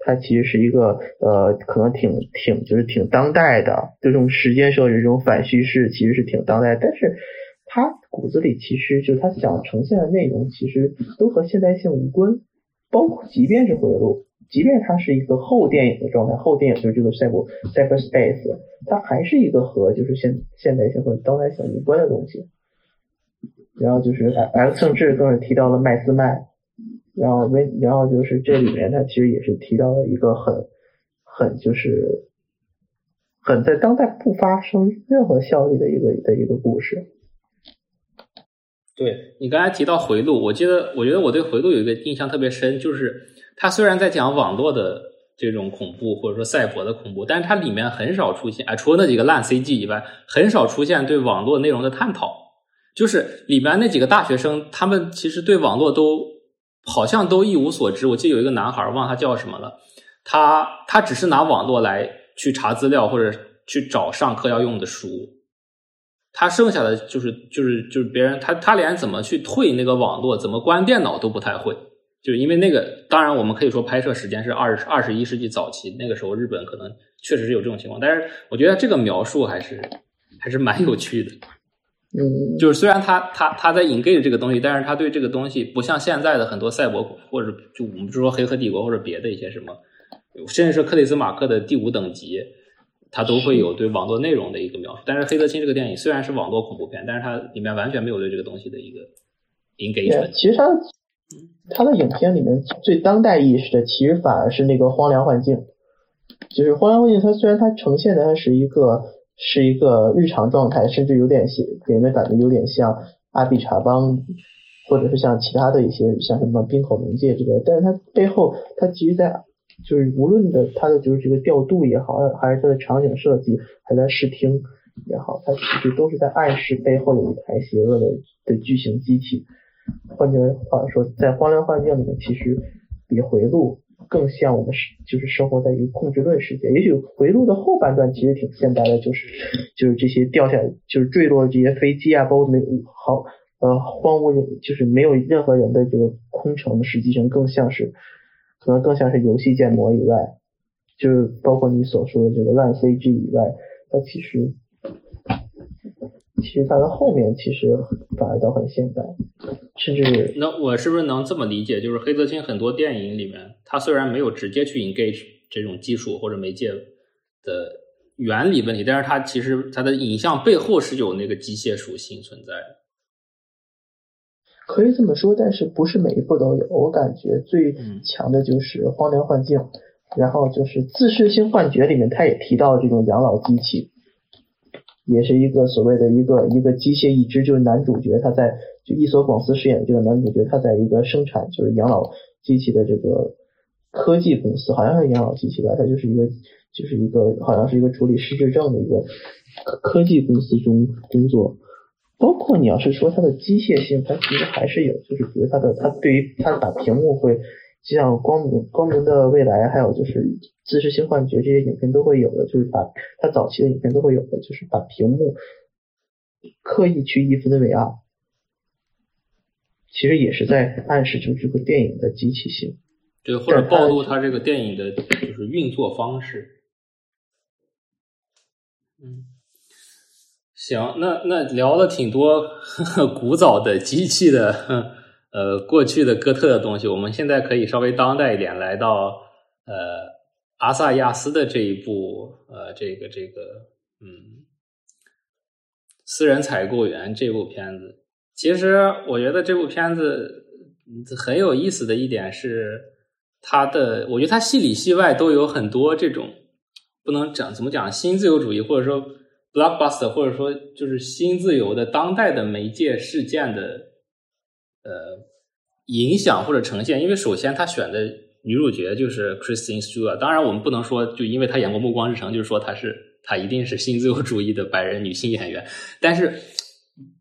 它其实是一个呃，可能挺挺就是挺当代的这种时间设置这种反叙事，其实是挺当代。但是它骨子里其实就他想呈现的内容，其实都和现代性无关。包括即便是回路，即便它是一个后电影的状态，后电影就是这个赛博 cyberspace，它还是一个和就是现现代性和当代性无关的东西。然后就是 X 甚至更是提到了麦斯麦。然后为然后就是这里面，它其实也是提到了一个很很就是很在当代不发生任何效力的一个的一个故事。对你刚才提到回路，我记得我觉得我对回路有一个印象特别深，就是它虽然在讲网络的这种恐怖或者说赛博的恐怖，但是它里面很少出现，哎，除了那几个烂 CG 以外，很少出现对网络内容的探讨。就是里边那几个大学生，他们其实对网络都。好像都一无所知。我记得有一个男孩，忘他叫什么了。他他只是拿网络来去查资料或者去找上课要用的书。他剩下的就是就是就是别人他他连怎么去退那个网络，怎么关电脑都不太会。就因为那个，当然我们可以说拍摄时间是二十二十一世纪早期，那个时候日本可能确实是有这种情况。但是我觉得这个描述还是还是蛮有趣的。嗯，就是虽然他他他在 engage 这个东西，但是他对这个东西不像现在的很多赛博或者就我们就说黑客帝国或者别的一些什么甚至是克里斯马克的第五等级，他都会有对网络内容的一个描述。但是黑泽清这个电影虽然是网络恐怖片，但是它里面完全没有对这个东西的一个 engagement。其实它它的影片里面最当代意识的，其实反而是那个荒凉幻境。就是荒凉幻境，它虽然它呈现的它是一个是一个日常状态，甚至有点像给人的感觉有点像阿比查邦，或者是像其他的一些像什么冰口冥界之类，但是它背后它其实，在就是无论的它的就是这个调度也好，还是它的场景设计，还在视听也好，它其实都是在暗示背后有一台邪恶的的巨型机器。换句话说，在荒凉幻境里面，其实比回路更像我们是就是生活在一个控制论世界。也许回路的后半段其实挺现代的，就是就是这些掉下就是坠落的这些飞机啊，包括没好呃荒无人就是没有任何人的这个空城，实际上更像是。可能更像是游戏建模以外，就是包括你所说的这个烂 CG 以外，它其实其实它的后面其实反而倒很现代，甚至那我是不是能这么理解？就是黑泽清很多电影里面，他虽然没有直接去 engage 这种技术或者媒介的原理问题，但是它其实它的影像背后是有那个机械属性存在的。可以这么说，但是不是每一部都有。我感觉最强的就是《荒凉幻境》，然后就是《自噬性幻觉》里面，他也提到这种养老机器，也是一个所谓的一个一个机械一只，就是男主角他在就伊索广司饰演这个男主角，他在一个生产就是养老机器的这个科技公司，好像是养老机器吧，他就是一个就是一个好像是一个处理失智症的一个科技公司中工作。包括你要是说它的机械性，它其实还是有，就是比如它的，它对于它把屏幕会，像光明光明的未来，还有就是自噬性幻觉这些影片都会有的，就是把它早期的影片都会有的，就是把屏幕刻意去一分为二，其实也是在暗示就这个电影的机器性，对，或者暴露它这个电影的就是运作方式，嗯。行，那那聊了挺多 古早的机器的，呃，过去的哥特的东西。我们现在可以稍微当代一点，来到呃阿萨亚斯的这一部，呃，这个这个，嗯，私人采购员这部片子。其实我觉得这部片子很有意思的一点是，它的，我觉得它戏里戏外都有很多这种不能讲怎么讲新自由主义，或者说。blockbuster 或者说就是新自由的当代的媒介事件的呃影响或者呈现，因为首先他选的女主角就是 Kristen Stewart，当然我们不能说就因为她演过《暮光之城》，就是说她是她一定是新自由主义的白人女性演员，但是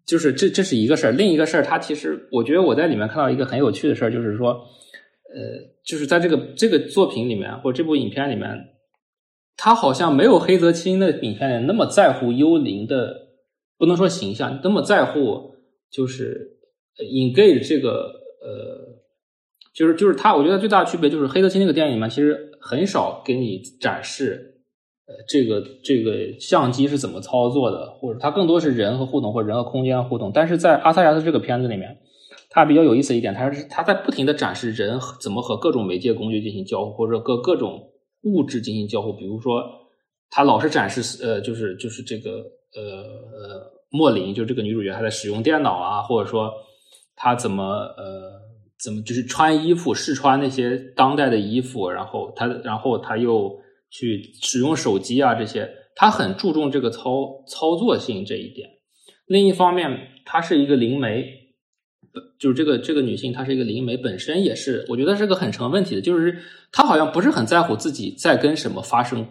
就是这这是一个事儿，另一个事儿，她其实我觉得我在里面看到一个很有趣的事儿，就是说呃，就是在这个这个作品里面或者这部影片里面。他好像没有黑泽清的影片那么在乎幽灵的，不能说形象，那么在乎就是 engage 这个呃，就是就是他，我觉得最大的区别就是黑泽清那个电影里面其实很少给你展示呃这个这个相机是怎么操作的，或者它更多是人和互动或者人和空间互动。但是在阿萨亚斯这个片子里面，它比较有意思一点，它是它在不停的展示人怎么和各种媒介工具进行交互，或者各各种。物质进行交互，比如说，他老是展示，呃，就是就是这个，呃呃，莫林，就这个女主角，她在使用电脑啊，或者说她怎么，呃，怎么就是穿衣服试穿那些当代的衣服，然后她，然后她又去使用手机啊，这些，她很注重这个操操作性这一点。另一方面，她是一个灵媒。就是这个这个女性，她是一个灵媒，本身也是，我觉得是个很成问题的。就是她好像不是很在乎自己在跟什么发生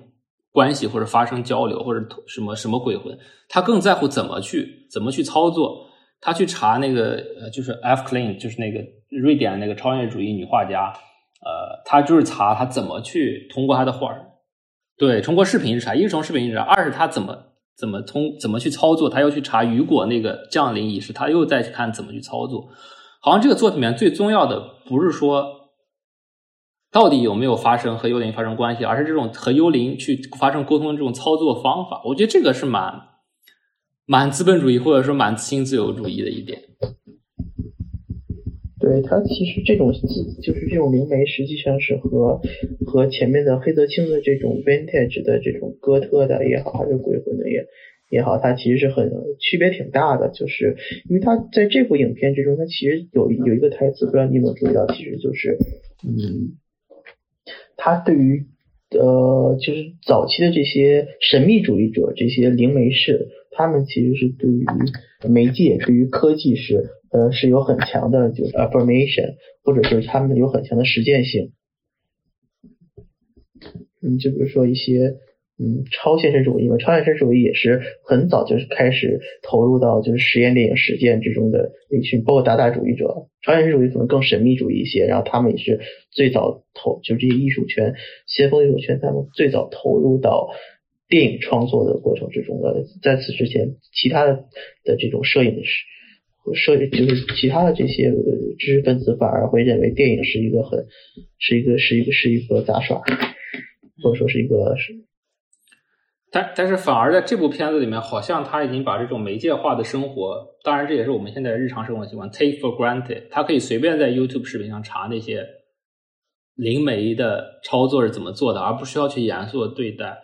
关系，或者发生交流，或者什么什么鬼魂，她更在乎怎么去怎么去操作。他去查那个呃，就是 F. Klein，就是那个瑞典那个超现实主义女画家，呃，她就是查她怎么去通过她的画对，通过视频去查，一是从视频去查，二是她怎么。怎么通怎么去操作？他又去查雨果那个降临仪式，他又再去看怎么去操作。好像这个作品里面最重要的不是说到底有没有发生和幽灵发生关系，而是这种和幽灵去发生沟通的这种操作方法。我觉得这个是蛮蛮资本主义或者说蛮新自由主义的一点。对，他其实这种就是这种灵媒，实际上是和和前面的黑泽清的这种 vintage 的这种哥特的也好，还是鬼魂的也也好，它其实是很区别挺大的。就是因为它在这部影片之中，它其实有有一个台词，不知道你有没有注意到，其实就是嗯，他对于呃就是早期的这些神秘主义者、这些灵媒士，他们其实是对于媒介、对于科技是。呃，是有很强的，就是 affirmation，或者是他们有很强的实践性。嗯，就比如说一些，嗯，超现实主义嘛，超现实主义也是很早就是开始投入到就是实验电影实践之中的一群，包括达达主义者。超现实主义可能更神秘主义一些，然后他们也是最早投，就这些艺术圈先锋艺术圈，他们最早投入到电影创作的过程之中的。在此之前，其他的的这种摄影师、摄影就是其他的这些知识分子反而会认为电影是一个很是一个是一个是一个杂耍，或者说是一个是，但但是反而在这部片子里面，好像他已经把这种媒介化的生活，当然这也是我们现在日常生活习惯 take for granted，他可以随便在 YouTube 视频上查那些灵媒的操作是怎么做的，而不需要去严肃的对待。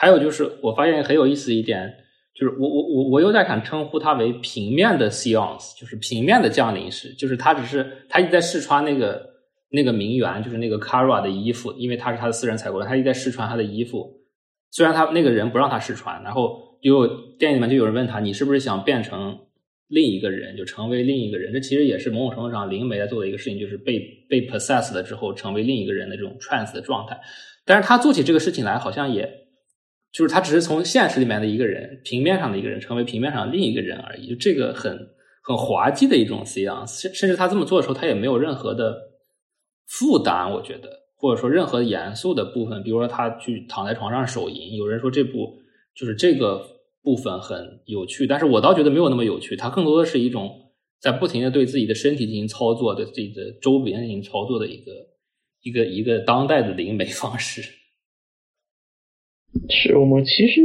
还有就是我发现很有意思一点。就是我我我我又在想称呼他为平面的 seance，就是平面的降临式，就是他只是他一直在试穿那个那个名媛，就是那个 Kara 的衣服，因为他是他的私人采购，他一直在试穿他的衣服。虽然他那个人不让他试穿，然后就店里面就有人问他，你是不是想变成另一个人，就成为另一个人？这其实也是某种程度上灵媒在做的一个事情，就是被被 possessed 了之后成为另一个人的这种 trance 的状态。但是他做起这个事情来，好像也。就是他只是从现实里面的一个人，平面上的一个人，成为平面上另一个人而已。就这个很很滑稽的一种 C 样，甚甚至他这么做的时候，他也没有任何的负担，我觉得，或者说任何严肃的部分。比如说他去躺在床上手淫，有人说这部就是这个部分很有趣，但是我倒觉得没有那么有趣。它更多的是一种在不停的对自己的身体进行操作，对自己的周边进行操作的一个一个一个当代的灵媒方式。是我们其实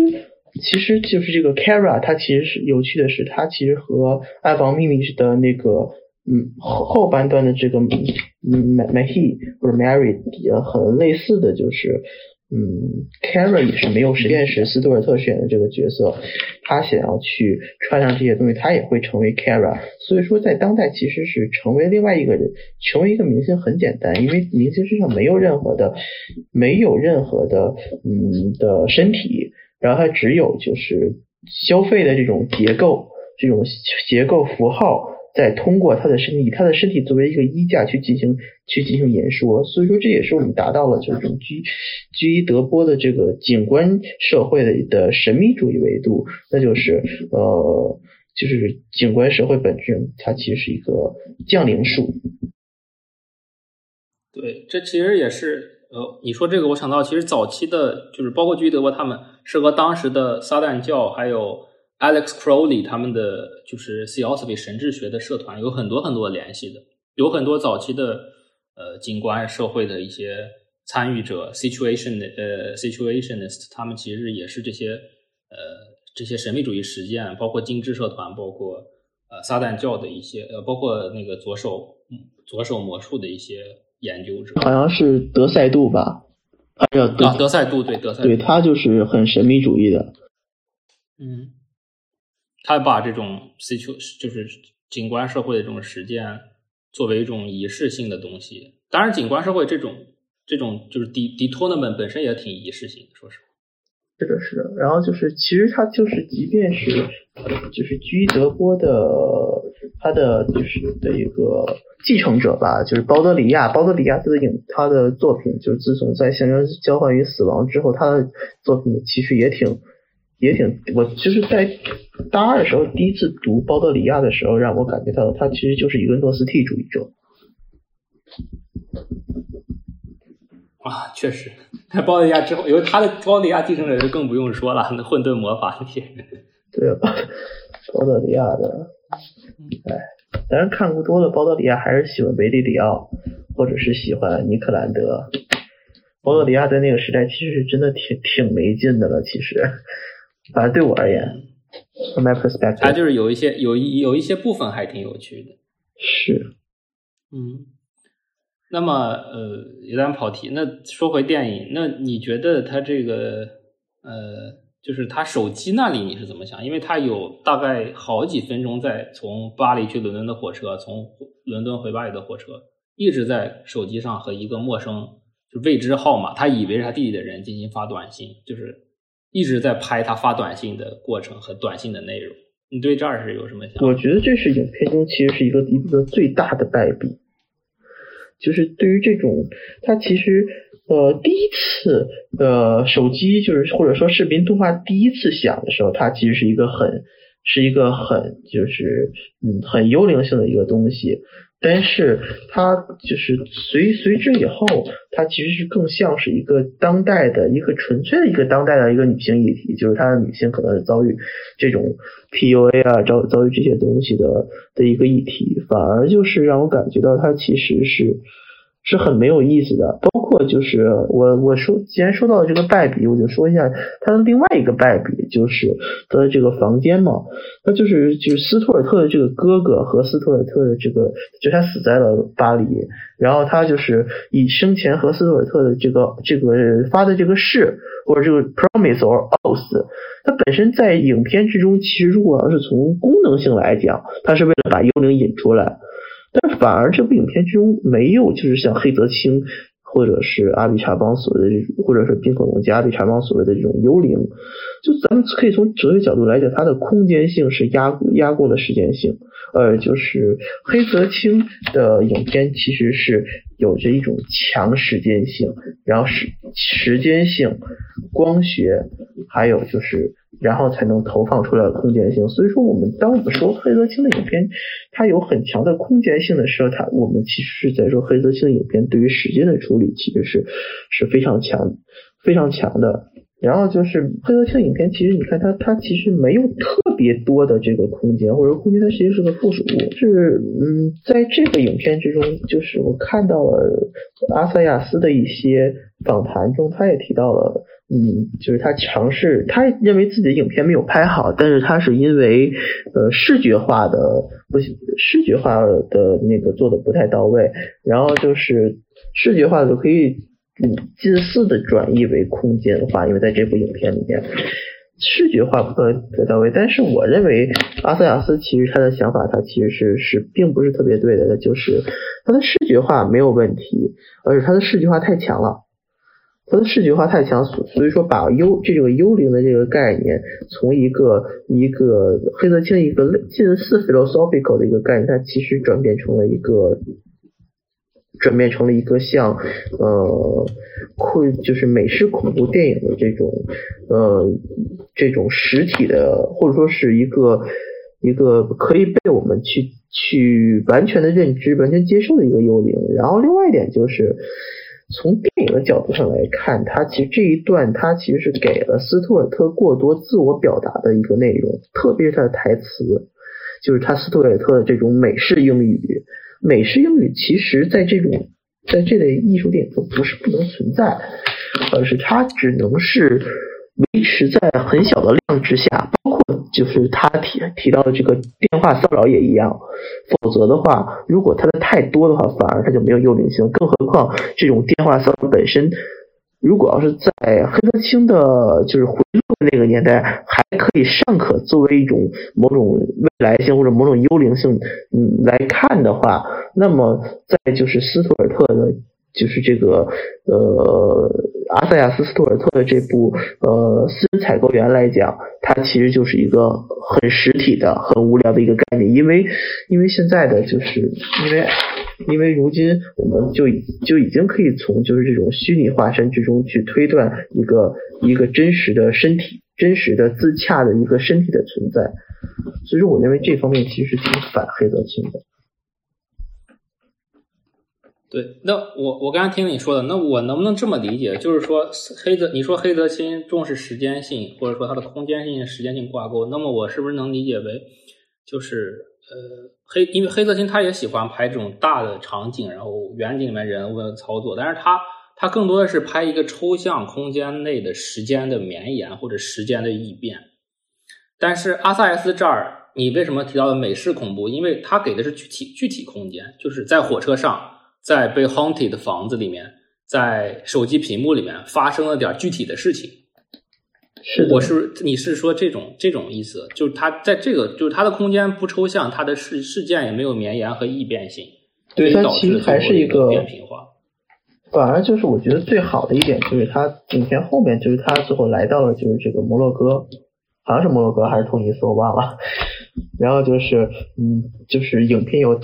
其实就是这个 Kara，它其实是有趣的是，它其实和《暗房秘密》的那个嗯后后半段的这个嗯 Mahi 或者 Mary 也很类似的就是。嗯，Kara 也是没有实验室斯图尔特饰演的这个角色，他想要去穿上这些东西，他也会成为 Kara。所以说，在当代其实是成为另外一个人，成为一个明星很简单，因为明星身上没有任何的，没有任何的嗯的身体，然后他只有就是消费的这种结构，这种结构符号。再通过他的身体，以他的身体作为一个衣架去进行去进行言说，所以说这也是我们达到了就是这种居居伊德波的这个景观社会的的神秘主义维度，那就是呃就是景观社会本质，它其实是一个降临术。对，这其实也是呃你说这个，我想到其实早期的，就是包括居伊德波他们是和当时的撒旦教还有。Alex Crowley 他们的就是 Theosophy 神智学的社团有很多很多联系的，有很多早期的呃景观社会的一些参与者，Situation 呃 Situationist，他们其实也是这些呃这些神秘主义实践，包括精致社团，包括呃撒旦教的一些呃，包括那个左手左手魔术的一些研究者，好像是德赛杜吧？他叫啊德赛杜对德赛对他就是很神秘主义的，嗯。他把这种 situ 就是景观社会的这种实践作为一种仪式性的东西。当然，景观社会这种这种就是 d d tournament 本身也挺仪式性的，说实话。是的，是的。然后就是，其实他就是，即便是就是居德波的他的就是的一个继承者吧，就是包德里亚。包德里亚他的影他的作品，就是自从在象征交换与死亡之后，他的作品其实也挺。也挺，我其实在大二的时候第一次读包德里亚的时候，让我感觉到他其实就是一个诺斯替主义者。啊，确实，在包德里亚之后，有他的包德里亚继承者就更不用说了，那混沌魔法那些。对啊，包德里亚的，哎，当然看过多了，包德里亚还是喜欢维利里奥，或者是喜欢尼克兰德。包德里亚在那个时代其实是真的挺挺没劲的了，其实。反正对我而言，from my perspective，它就是有一些有一有一些部分还挺有趣的。是，嗯，那么呃，有点跑题。那说回电影，那你觉得它这个呃，就是它手机那里你是怎么想？因为它有大概好几分钟在从巴黎去伦敦的火车，从伦敦回巴黎的火车，一直在手机上和一个陌生就未知号码，他以为是他弟弟的人进行发短信，就是一直在拍他发短信的过程和短信的内容。你对这儿是有什么想法？我觉得这是影片中其实是一个一个最大的败笔，就是对于这种，他其实呃第一次呃手机就是或者说视频通话第一次响的时候，它其实是一个很是一个很就是嗯很幽灵性的一个东西。但是它就是随随之以后，它其实是更像是一个当代的一个纯粹的一个当代的一个女性议题，就是她的女性可能是遭遇这种 PUA 啊，遭遭遇这些东西的的一个议题，反而就是让我感觉到它其实是。是很没有意思的，包括就是我我说，既然说到了这个败笔，我就说一下他的另外一个败笔，就是他的这个房间嘛，那就是就是斯图尔特的这个哥哥和斯图尔特的这个，就他死在了巴黎，然后他就是以生前和斯图尔特的这个这个发的这个誓或者这个 promise or oath，它本身在影片之中，其实如果要是从功能性来讲，它是为了把幽灵引出来。但反而这部影片之中没有，就是像黑泽清或者是阿比查邦所谓的这种，或者是冰可龙加阿比查邦所谓的这种幽灵，就咱们可以从哲学角度来讲，它的空间性是压压过了时间性。呃，就是黑泽清的影片其实是有着一种强时间性，然后时时间性、光学，还有就是。然后才能投放出来的空间性，所以说我们当我们说黑泽清的影片，它有很强的空间性的时候，它我们其实是在说黑泽清的影片对于时间的处理其实是是非常强、非常强的。然后就是黑泽清影片，其实你看它它其实没有特别多的这个空间，或者说空间它其实是个附属物。是嗯，在这个影片之中，就是我看到了阿萨亚斯的一些访谈中，他也提到了。嗯，就是他尝试，他认为自己的影片没有拍好，但是他是因为呃视觉化的不视觉化的那个做的不太到位，然后就是视觉化的可以嗯近似的转移为空间化，因为在这部影片里面视觉化不太到位，但是我认为阿塞亚斯其实他的想法他其实是是并不是特别对的，就是他的视觉化没有问题，而且他的视觉化太强了。它的视觉化太强，所所以说把幽这个幽灵的这个概念，从一个一个黑泽清一个类近似 philosophical 的一个概念，它其实转变成了一个转变成了一个像呃恐就是美式恐怖电影的这种呃这种实体的，或者说是一个一个可以被我们去去完全的认知、完全接受的一个幽灵。然后另外一点就是。从电影的角度上来看，它其实这一段它其实是给了斯图尔特过多自我表达的一个内容，特别是他的台词，就是他斯图尔特的这种美式英语，美式英语其实在这种在这类艺术电影中不是不能存在，而是它只能是维持在很小的量之下。包括就是他提提到的这个电话骚扰也一样，否则的话，如果它的太多的话，反而它就没有幽灵性。更何况这种电话骚扰本身，如果要是在黑泽清的就是回路那个年代，还可以尚可作为一种某种未来性或者某种幽灵性嗯来看的话，那么在就是斯图尔特的。就是这个呃，阿塞亚斯·斯图尔特的这部呃私人采购员来讲，它其实就是一个很实体的、很无聊的一个概念，因为因为现在的就是因为因为如今我们就已就已经可以从就是这种虚拟化身之中去推断一个一个真实的身体、真实的自洽的一个身体的存在，所以说我认为这方面其实挺反黑泽清的。对，那我我刚才听你说的，那我能不能这么理解？就是说黑泽，你说黑泽清重视时间性，或者说它的空间性、时间性挂钩，那么我是不是能理解为，就是呃黑，因为黑色星他也喜欢拍这种大的场景，然后远景里面人物的操作，但是他他更多的是拍一个抽象空间内的时间的绵延或者时间的异变，但是阿萨斯这儿。你为什么提到的美式恐怖？因为它给的是具体具体空间，就是在火车上，在被 haunted 的房子里面，在手机屏幕里面发生了点具体的事情。是我是你是说这种这种意思？就是它在这个就是它的空间不抽象，它的事事件也没有绵延和易变性，对，它其实还是一个扁平化。反而就是我觉得最好的一点就是它影片后面就是他最后来到了就是这个摩洛哥，好像是摩洛哥还是突尼斯我忘了。然后就是，嗯，就是影片有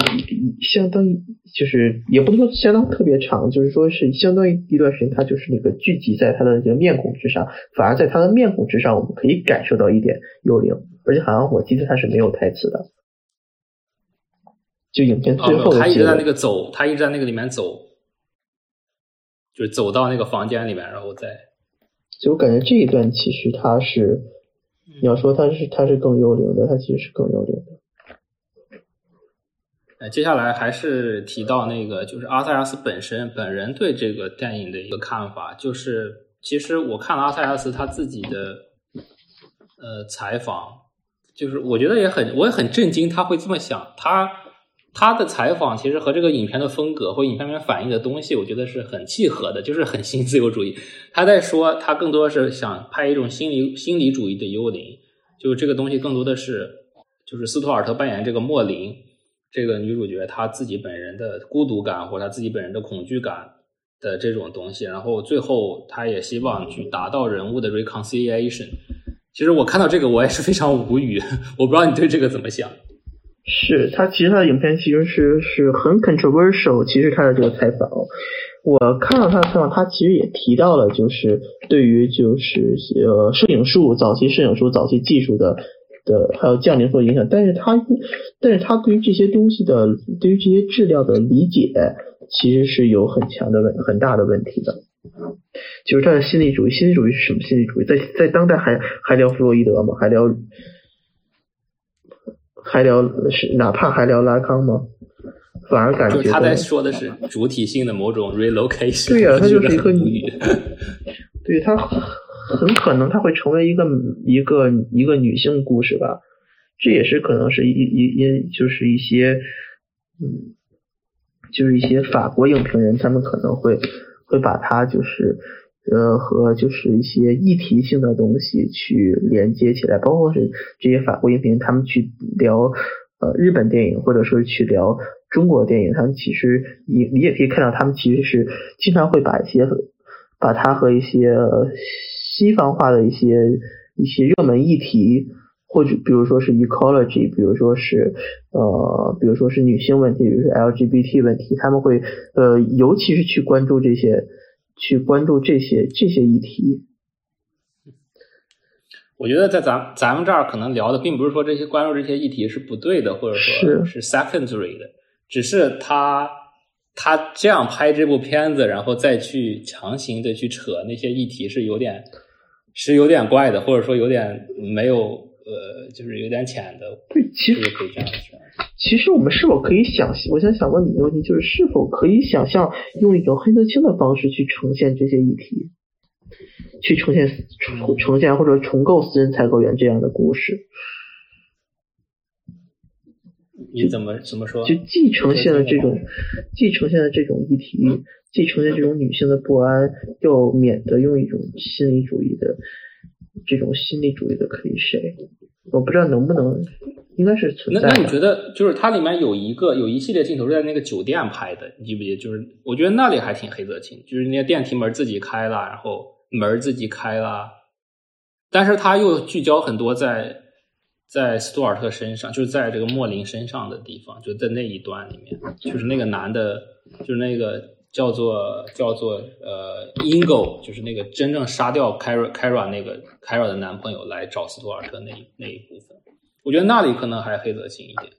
相当于，就是也不能说相当特别长，就是说是相当于一段时间，它就是那个聚集在他的这个面孔之上，反而在他的面孔之上，我们可以感受到一点幽灵，而且好像我记得他是没有台词的，就影片最后他一直在那个走，他一直在那个里面走，就是走到那个房间里面，然后再，就我感觉这一段其实他是。你要说他是他是更幽灵的，他其实是更幽灵的。呃，接下来还是提到那个，就是阿塞亚斯本身本人对这个电影的一个看法，就是其实我看了阿塞亚斯他自己的呃采访，就是我觉得也很我也很震惊，他会这么想，他。他的采访其实和这个影片的风格或影片里面反映的东西，我觉得是很契合的，就是很新自由主义。他在说，他更多是想拍一种心理心理主义的幽灵，就这个东西更多的是，就是斯图尔特扮演这个莫林这个女主角，她自己本人的孤独感或者她自己本人的恐惧感的这种东西，然后最后他也希望去达到人物的 reconciliation。其实我看到这个我也是非常无语，我不知道你对这个怎么想。是他，其实他的影片其实是是很 controversial。其实他的这个采访，我看到他的采访，他其实也提到了，就是对于就是呃摄影术早期摄影术早期技术的的还有降临所影响。但是他但是他对于这些东西的对于这些质量的理解，其实是有很强的问很大的问题的。就是他的心理主义，心理主义是什么心理主义？在在当代还还聊弗洛伊德吗？还聊？还聊是哪怕还聊拉康吗？反而感觉他在说的是主体性的某种 relocation。对呀，他就是一个女，对他很可能他会成为一个一个一个女性故事吧。这也是可能是一一一就是一些嗯，就是一些法国影评人他们可能会会把它就是。呃，和就是一些议题性的东西去连接起来，包括是这些法国影评，他们去聊呃日本电影，或者说去聊中国电影，他们其实你你也可以看到，他们其实是经常会把一些把它和一些西方化的一些一些热门议题，或者比如说是 ecology，比如说是呃，比如说是女性问题，比如说 LGBT 问题，他们会呃，尤其是去关注这些。去关注这些这些议题，我觉得在咱咱们这儿可能聊的并不是说这些关注这些议题是不对的，或者说是 secondary 的，只是他他这样拍这部片子，然后再去强行的去扯那些议题是有点是有点怪的，或者说有点没有呃，就是有点浅的。对，其实可以这样说。其实我们是否可以想，我想想问你一个问题就是，是否可以想象用一种黑色清的方式去呈现这些议题，去呈现重呈现或者重构私人采购员这样的故事？你怎么怎么说？就既呈现了这种，既呈现了这种议题，既呈现这种女性的不安，又免得用一种心理主义的这种心理主义的 cliché。我不知道能不能。应该是存在。那那你觉得，就是它里面有一个有一系列镜头是在那个酒店拍的，你记不记？得？就是我觉得那里还挺黑泽清，就是那个电梯门自己开了，然后门自己开了，但是他又聚焦很多在在斯图尔特身上，就是在这个莫林身上的地方，就在那一段里面，就是那个男的，就是那个叫做叫做呃 Ingo，就是那个真正杀掉 Kara Kara 那个 Kara 的男朋友来找斯图尔特那那一部分。我觉得那里可能还黑泽清一点，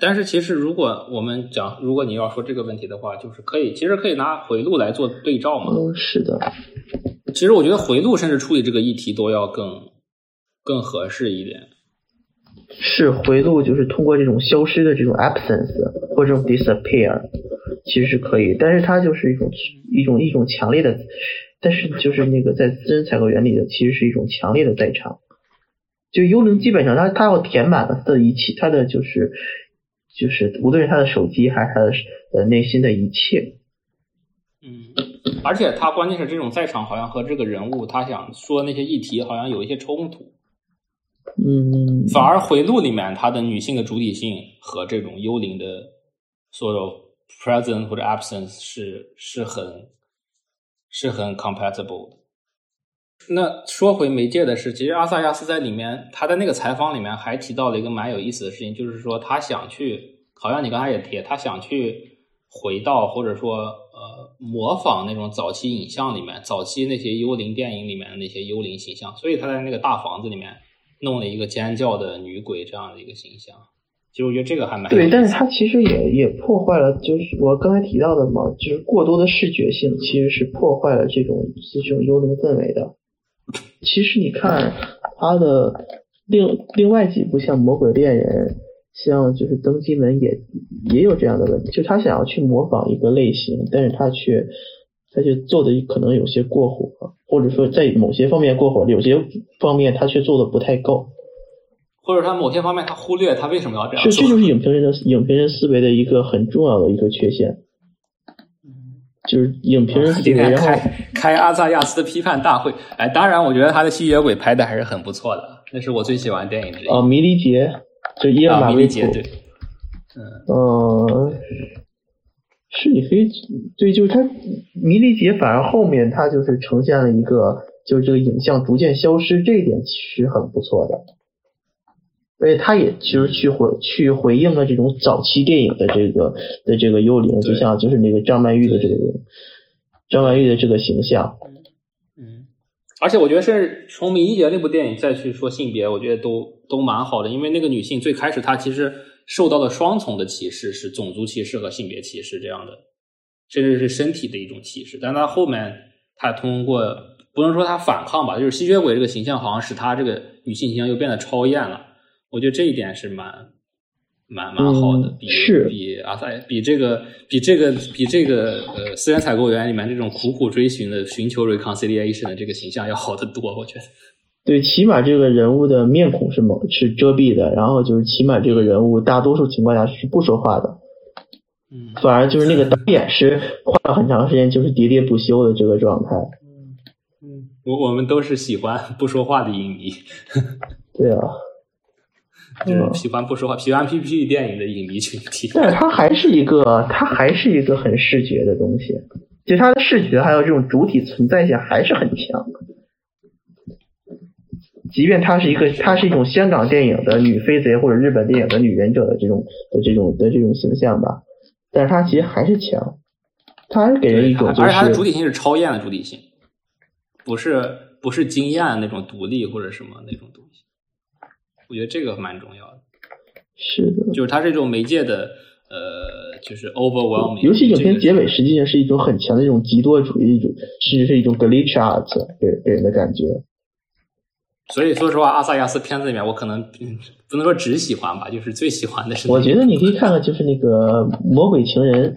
但是其实如果我们讲，如果你要说这个问题的话，就是可以，其实可以拿回路来做对照嘛。嗯，是的。其实我觉得回路甚至处理这个议题都要更更合适一点。是回路，就是通过这种消失的这种 absence 或这种 disappear，其实是可以，但是它就是一种一种一种强烈的，但是就是那个在私人采购原理的，其实是一种强烈的在场。就幽灵基本上他他要填满了他的一切，他的就是就是无论是他的手机还是他的呃内心的一切。嗯，而且他关键是这种在场好像和这个人物他想说那些议题好像有一些冲突。嗯，反而回路里面他的女性的主体性和这种幽灵的所有 presence 或者 absence 是是很是很 compatible 的。那说回媒介的事，其实阿萨亚斯在里面，他在那个采访里面还提到了一个蛮有意思的事情，就是说他想去，好像你刚才也提，他想去回到或者说呃模仿那种早期影像里面，早期那些幽灵电影里面的那些幽灵形象，所以他在那个大房子里面弄了一个尖叫的女鬼这样的一个形象。其实我觉得这个还蛮对，但是它其实也也破坏了，就是我刚才提到的嘛，就是过多的视觉性其实是破坏了这种这种幽灵氛围的。其实你看他的另另外几部像《魔鬼恋人》，像就是《登机门》也也有这样的问题，就他想要去模仿一个类型，但是他却他却做的可能有些过火，或者说在某些方面过火，有些方面他却做的不太够，或者他某些方面他忽略他为什么要这样是，做。这就是影评人的影评人思维的一个很重要的一个缺陷。就是影评人思维，然后开开阿萨亚斯的批判大会。哎，当然，我觉得他的吸血鬼拍的还是很不错的，那是我最喜欢的电影之一。啊，迷离节，就伊尔啊，马维普，迷离节，对，嗯，呃，是你可以对，就是他迷离节，反而后面他就是呈现了一个，就是这个影像逐渐消失，这一点其实很不错的。而且他也其实去回去回应了这种早期电影的这个的这个幽灵，就像就是那个张曼玉的这个张曼玉的这个形象，嗯，而且我觉得是从《迷离姐》那部电影再去说性别，我觉得都都蛮好的，因为那个女性最开始她其实受到了双重的歧视，是种族歧视和性别歧视这样的，甚至是身体的一种歧视。但他后面他通过不能说他反抗吧，就是吸血鬼这个形象好像使他这个女性形象又变得超艳了。我觉得这一点是蛮蛮蛮好的，嗯比是比阿塞比这个比这个比这个呃私人采购员里面这种苦苦追寻的寻求 reconciliation 的这个形象要好得多，我觉得。对，起码这个人物的面孔是蒙是遮蔽的，然后就是起码这个人物大多数情况下是不说话的，嗯反而就是那个导演是花了很长时间就是喋喋不休的这个状态。嗯，我我们都是喜欢不说话的影迷，对啊，就是喜欢不说话、喜欢 PPT 电影的影迷群体。但是它还是一个，它还是一个很视觉的东西，就它的视觉还有这种主体存在性还是很强。即便它是一个，它是一种香港电影的女飞贼或者日本电影的女忍者的这种的这种的这种形象吧，但是它其实还是强，它还是给人一种就而且它的主体性是超验的主体性，不是不是经验那种独立或者什么那种东西。我觉得这个蛮重要的，是的，就是它是一种媒介的呃，就是 overwhelming。游戏影片结尾实际上是一种很强的一种极端主义，一种甚至是一种 glitch art 给给人的感觉。所以说实话，阿萨亚斯片子里面，我可能嗯不能说只喜欢吧，就是最喜欢的是。我觉得你可以看看，就是那个《魔鬼情人》，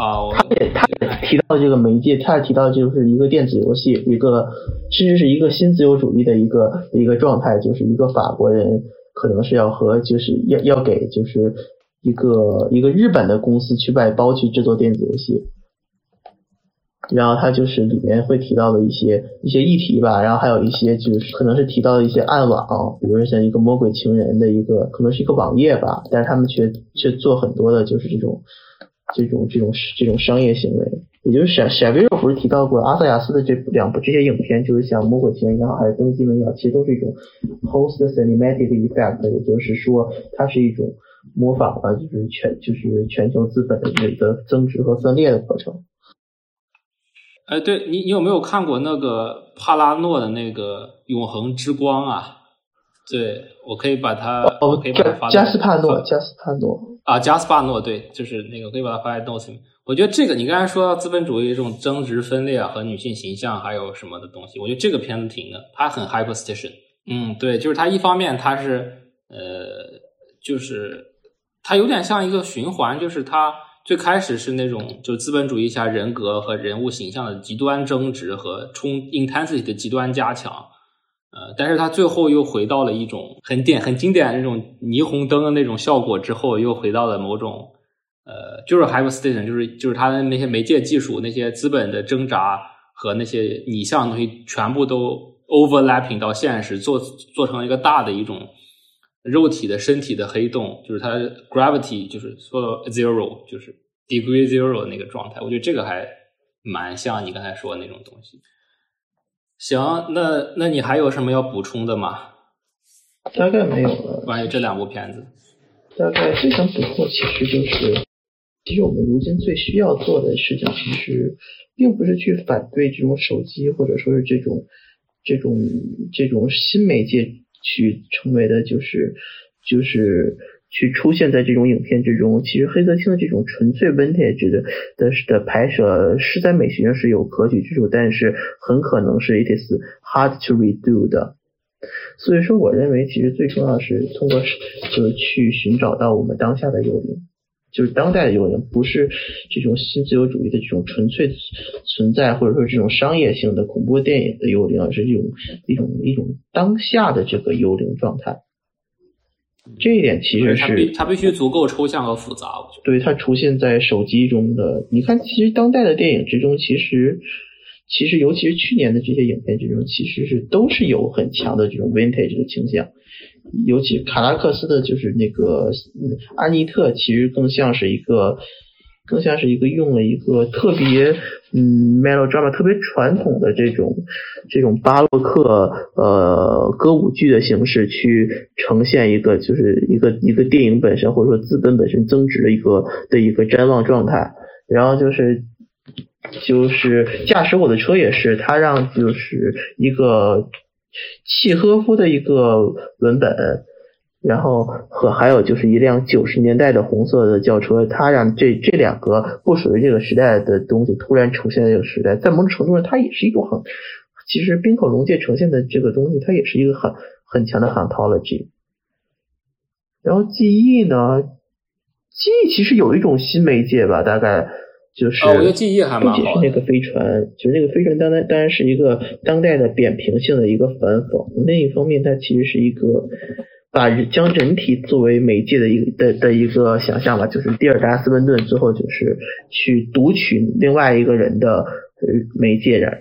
啊，我他也他也提到这个媒介，他也提到就是一个电子游戏，一个甚至是一个新自由主义的一个一个状态，就是一个法国人可能是要和就是要要给就是一个一个日本的公司去外包去制作电子游戏。然后他就是里面会提到的一些一些议题吧，然后还有一些就是可能是提到的一些暗网，比如说像一个魔鬼情人的一个可能是一个网页吧，但是他们却却做很多的就是这种这种这种这种商业行为。也就是闪闪维肉不是提到过阿萨亚斯的这两部这些影片，就是像《魔鬼情人》也好，还是《登基门》也好，其实都是一种 host cinematic effect，也就是说它是一种模仿了就是全就是全球资本的这个增值和分裂的过程。哎，对你，你有没有看过那个帕拉诺的那个《永恒之光》啊？对，我可以把它，我可以把它发加斯帕诺，加斯帕诺，啊，加斯帕诺，对，就是那个，可以把它发在 notes 里面。我觉得这个，你刚才说到资本主义这种争执分裂啊，和女性形象还有什么的东西，我觉得这个片子挺的，它很 hyperstation。嗯，对，就是它一方面它是呃，就是它有点像一个循环，就是它最开始是那种就资本主义下人格和人物形象的极端争执和冲 intensity 的极端加强，呃，但是他最后又回到了一种很典很经典的那种霓虹灯的那种效果之后，又回到了某种呃，就是 hyperstation，就是就是他的那些媒介技术、那些资本的挣扎和那些拟像东西全部都 overlapping 到现实，做做成一个大的一种肉体的身体的黑洞，就是它 gravity 就是说 zero，就是 degree zero 那个状态。我觉得这个还蛮像你刚才说的那种东西。行，那那你还有什么要补充的吗？大概没有了。关于这两部片子，大概最想补充的其实就是，其实我们如今最需要做的事情，其实并不是去反对这种手机或者说是这种这种这种新媒介去成为的，就是就是。去出现在这种影片之中，其实黑泽清的这种纯粹 vintage 的的的拍摄是在美学上是有可取之处，但是很可能是 it is hard to redo 的。所以说，我认为其实最重要的是通过就是去寻找到我们当下的幽灵，就是当代的幽灵，不是这种新自由主义的这种纯粹存在，或者说这种商业性的恐怖电影的幽灵，而是这种一种一种当下的这个幽灵状态。这一点其实是它必须足够抽象和复杂，我觉得。对它出现在手机中的，你看，其实当代的电影之中，其实其实尤其是去年的这些影片之中，其实是都是有很强的这种 vintage 的倾向。尤其卡拉克斯的，就是那个安妮特，其实更像是一个。更像是一个用了一个特别嗯 melodrama 特别传统的这种这种巴洛克呃歌舞剧的形式去呈现一个就是一个一个电影本身或者说资本本身增值的一个的一个瞻望状态，然后就是就是驾驶我的车也是，他让就是一个契诃夫的一个文本。然后和还有就是一辆九十年代的红色的轿车，它让这这两个不属于这个时代的东西突然呈现在这个时代，在某种程度上，它也是一种很，其实冰口龙介呈现的这个东西，它也是一个很很强的 ontology。然后记忆呢，记忆其实有一种新媒介吧，大概就是，我觉得记忆还蛮好。是那个飞船，就是那个飞船，当然当然是一个当代的扁平性的一个反讽。另一方面，它其实是一个。把将人体作为媒介的一个的的一个想象吧，就是蒂尔达斯温顿最后就是去读取另外一个人的呃媒介的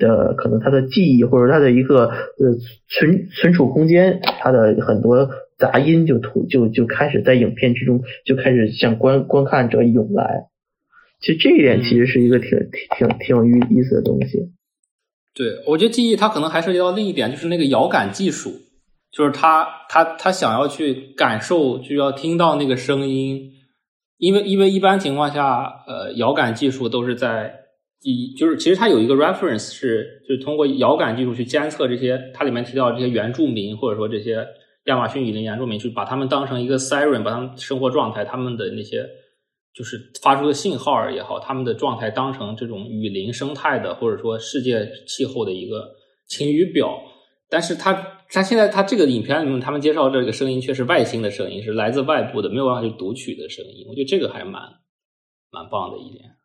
的可能他的记忆或者他的一个呃存存储空间，他的很多杂音就突就就开始在影片之中就开始向观观看者涌来。其实这一点其实是一个挺挺挺有意意思的东西。对，我觉得记忆它可能还涉及到另一点，就是那个遥感技术。就是他，他，他想要去感受，就要听到那个声音，因为，因为一般情况下，呃，遥感技术都是在以，就是其实它有一个 reference 是，就是通过遥感技术去监测这些，它里面提到这些原住民或者说这些亚马逊雨林原住民，去把他们当成一个 siren，把他们生活状态、他们的那些就是发出的信号也好，他们的状态当成这种雨林生态的，或者说世界气候的一个晴雨表，但是它。他现在他这个影片里面，他们介绍这个声音却是外星的声音，是来自外部的，没有办法去读取的声音。我觉得这个还蛮蛮棒的一点。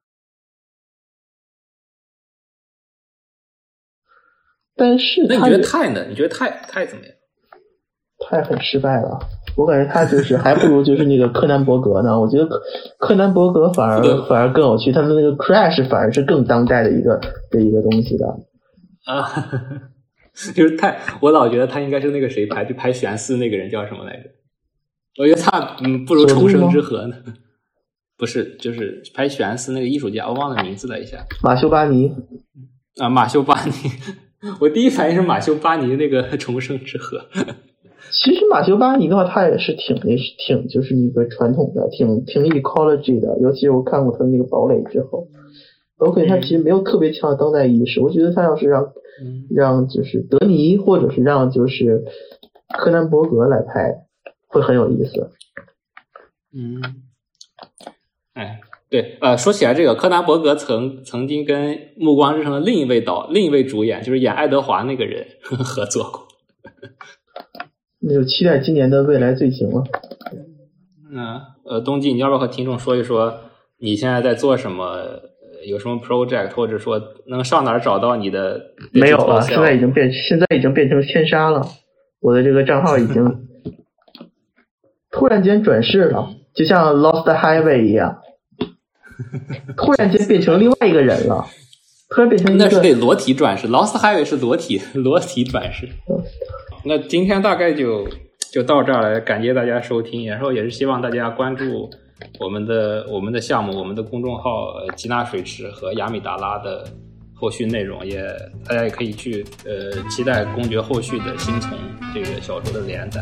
但是，那你觉得泰呢？你觉得泰泰怎么样？泰很失败了，我感觉他就是还不如就是那个柯南伯格呢。我觉得柯柯南伯格反而反而更有趣，他的那个 Crash 反而是更当代的一个的一个东西的啊。就是太，我老觉得他应该是那个谁拍，就拍玄思那个人叫什么来着？我觉得他嗯不如重生之河呢。不是，就是拍玄思那个艺术家，我忘了名字了一下。马修巴尼啊，马修巴尼。我第一反应是马修巴尼那个重生之河。其实马修巴尼的话，他也是挺那挺就是那个传统的，挺挺 ecology 的。尤其是我看过他的那个堡垒之后。OK，他其实没有特别强的当代意识。我觉得他要是让让就是德尼或者是让就是柯南伯格来拍，会很有意思。嗯，哎，对，呃，说起来这个柯南伯格曾曾经跟《暮光之城》的另一位导另一位主演，就是演爱德华那个人 合作过。那就期待今年的未来罪行了。那，呃，冬季，你要不要和听众说一说你现在在做什么？有什么 project，或者说能上哪儿找到你的？没有了，现在已经变，现在已经变成千杀了。我的这个账号已经 突然间转世了，就像 Lost Highway 一样，突然间变成另外一个人了。突然变成那是得裸体转世，Lost Highway 是裸体裸体转世。那今天大概就就到这儿了，感谢大家收听，然后也是希望大家关注我们的我们的项目，我们的公众号吉纳水池和雅米达拉的后续内容，也大家也可以去呃期待公爵后续的新从这个小说的连载。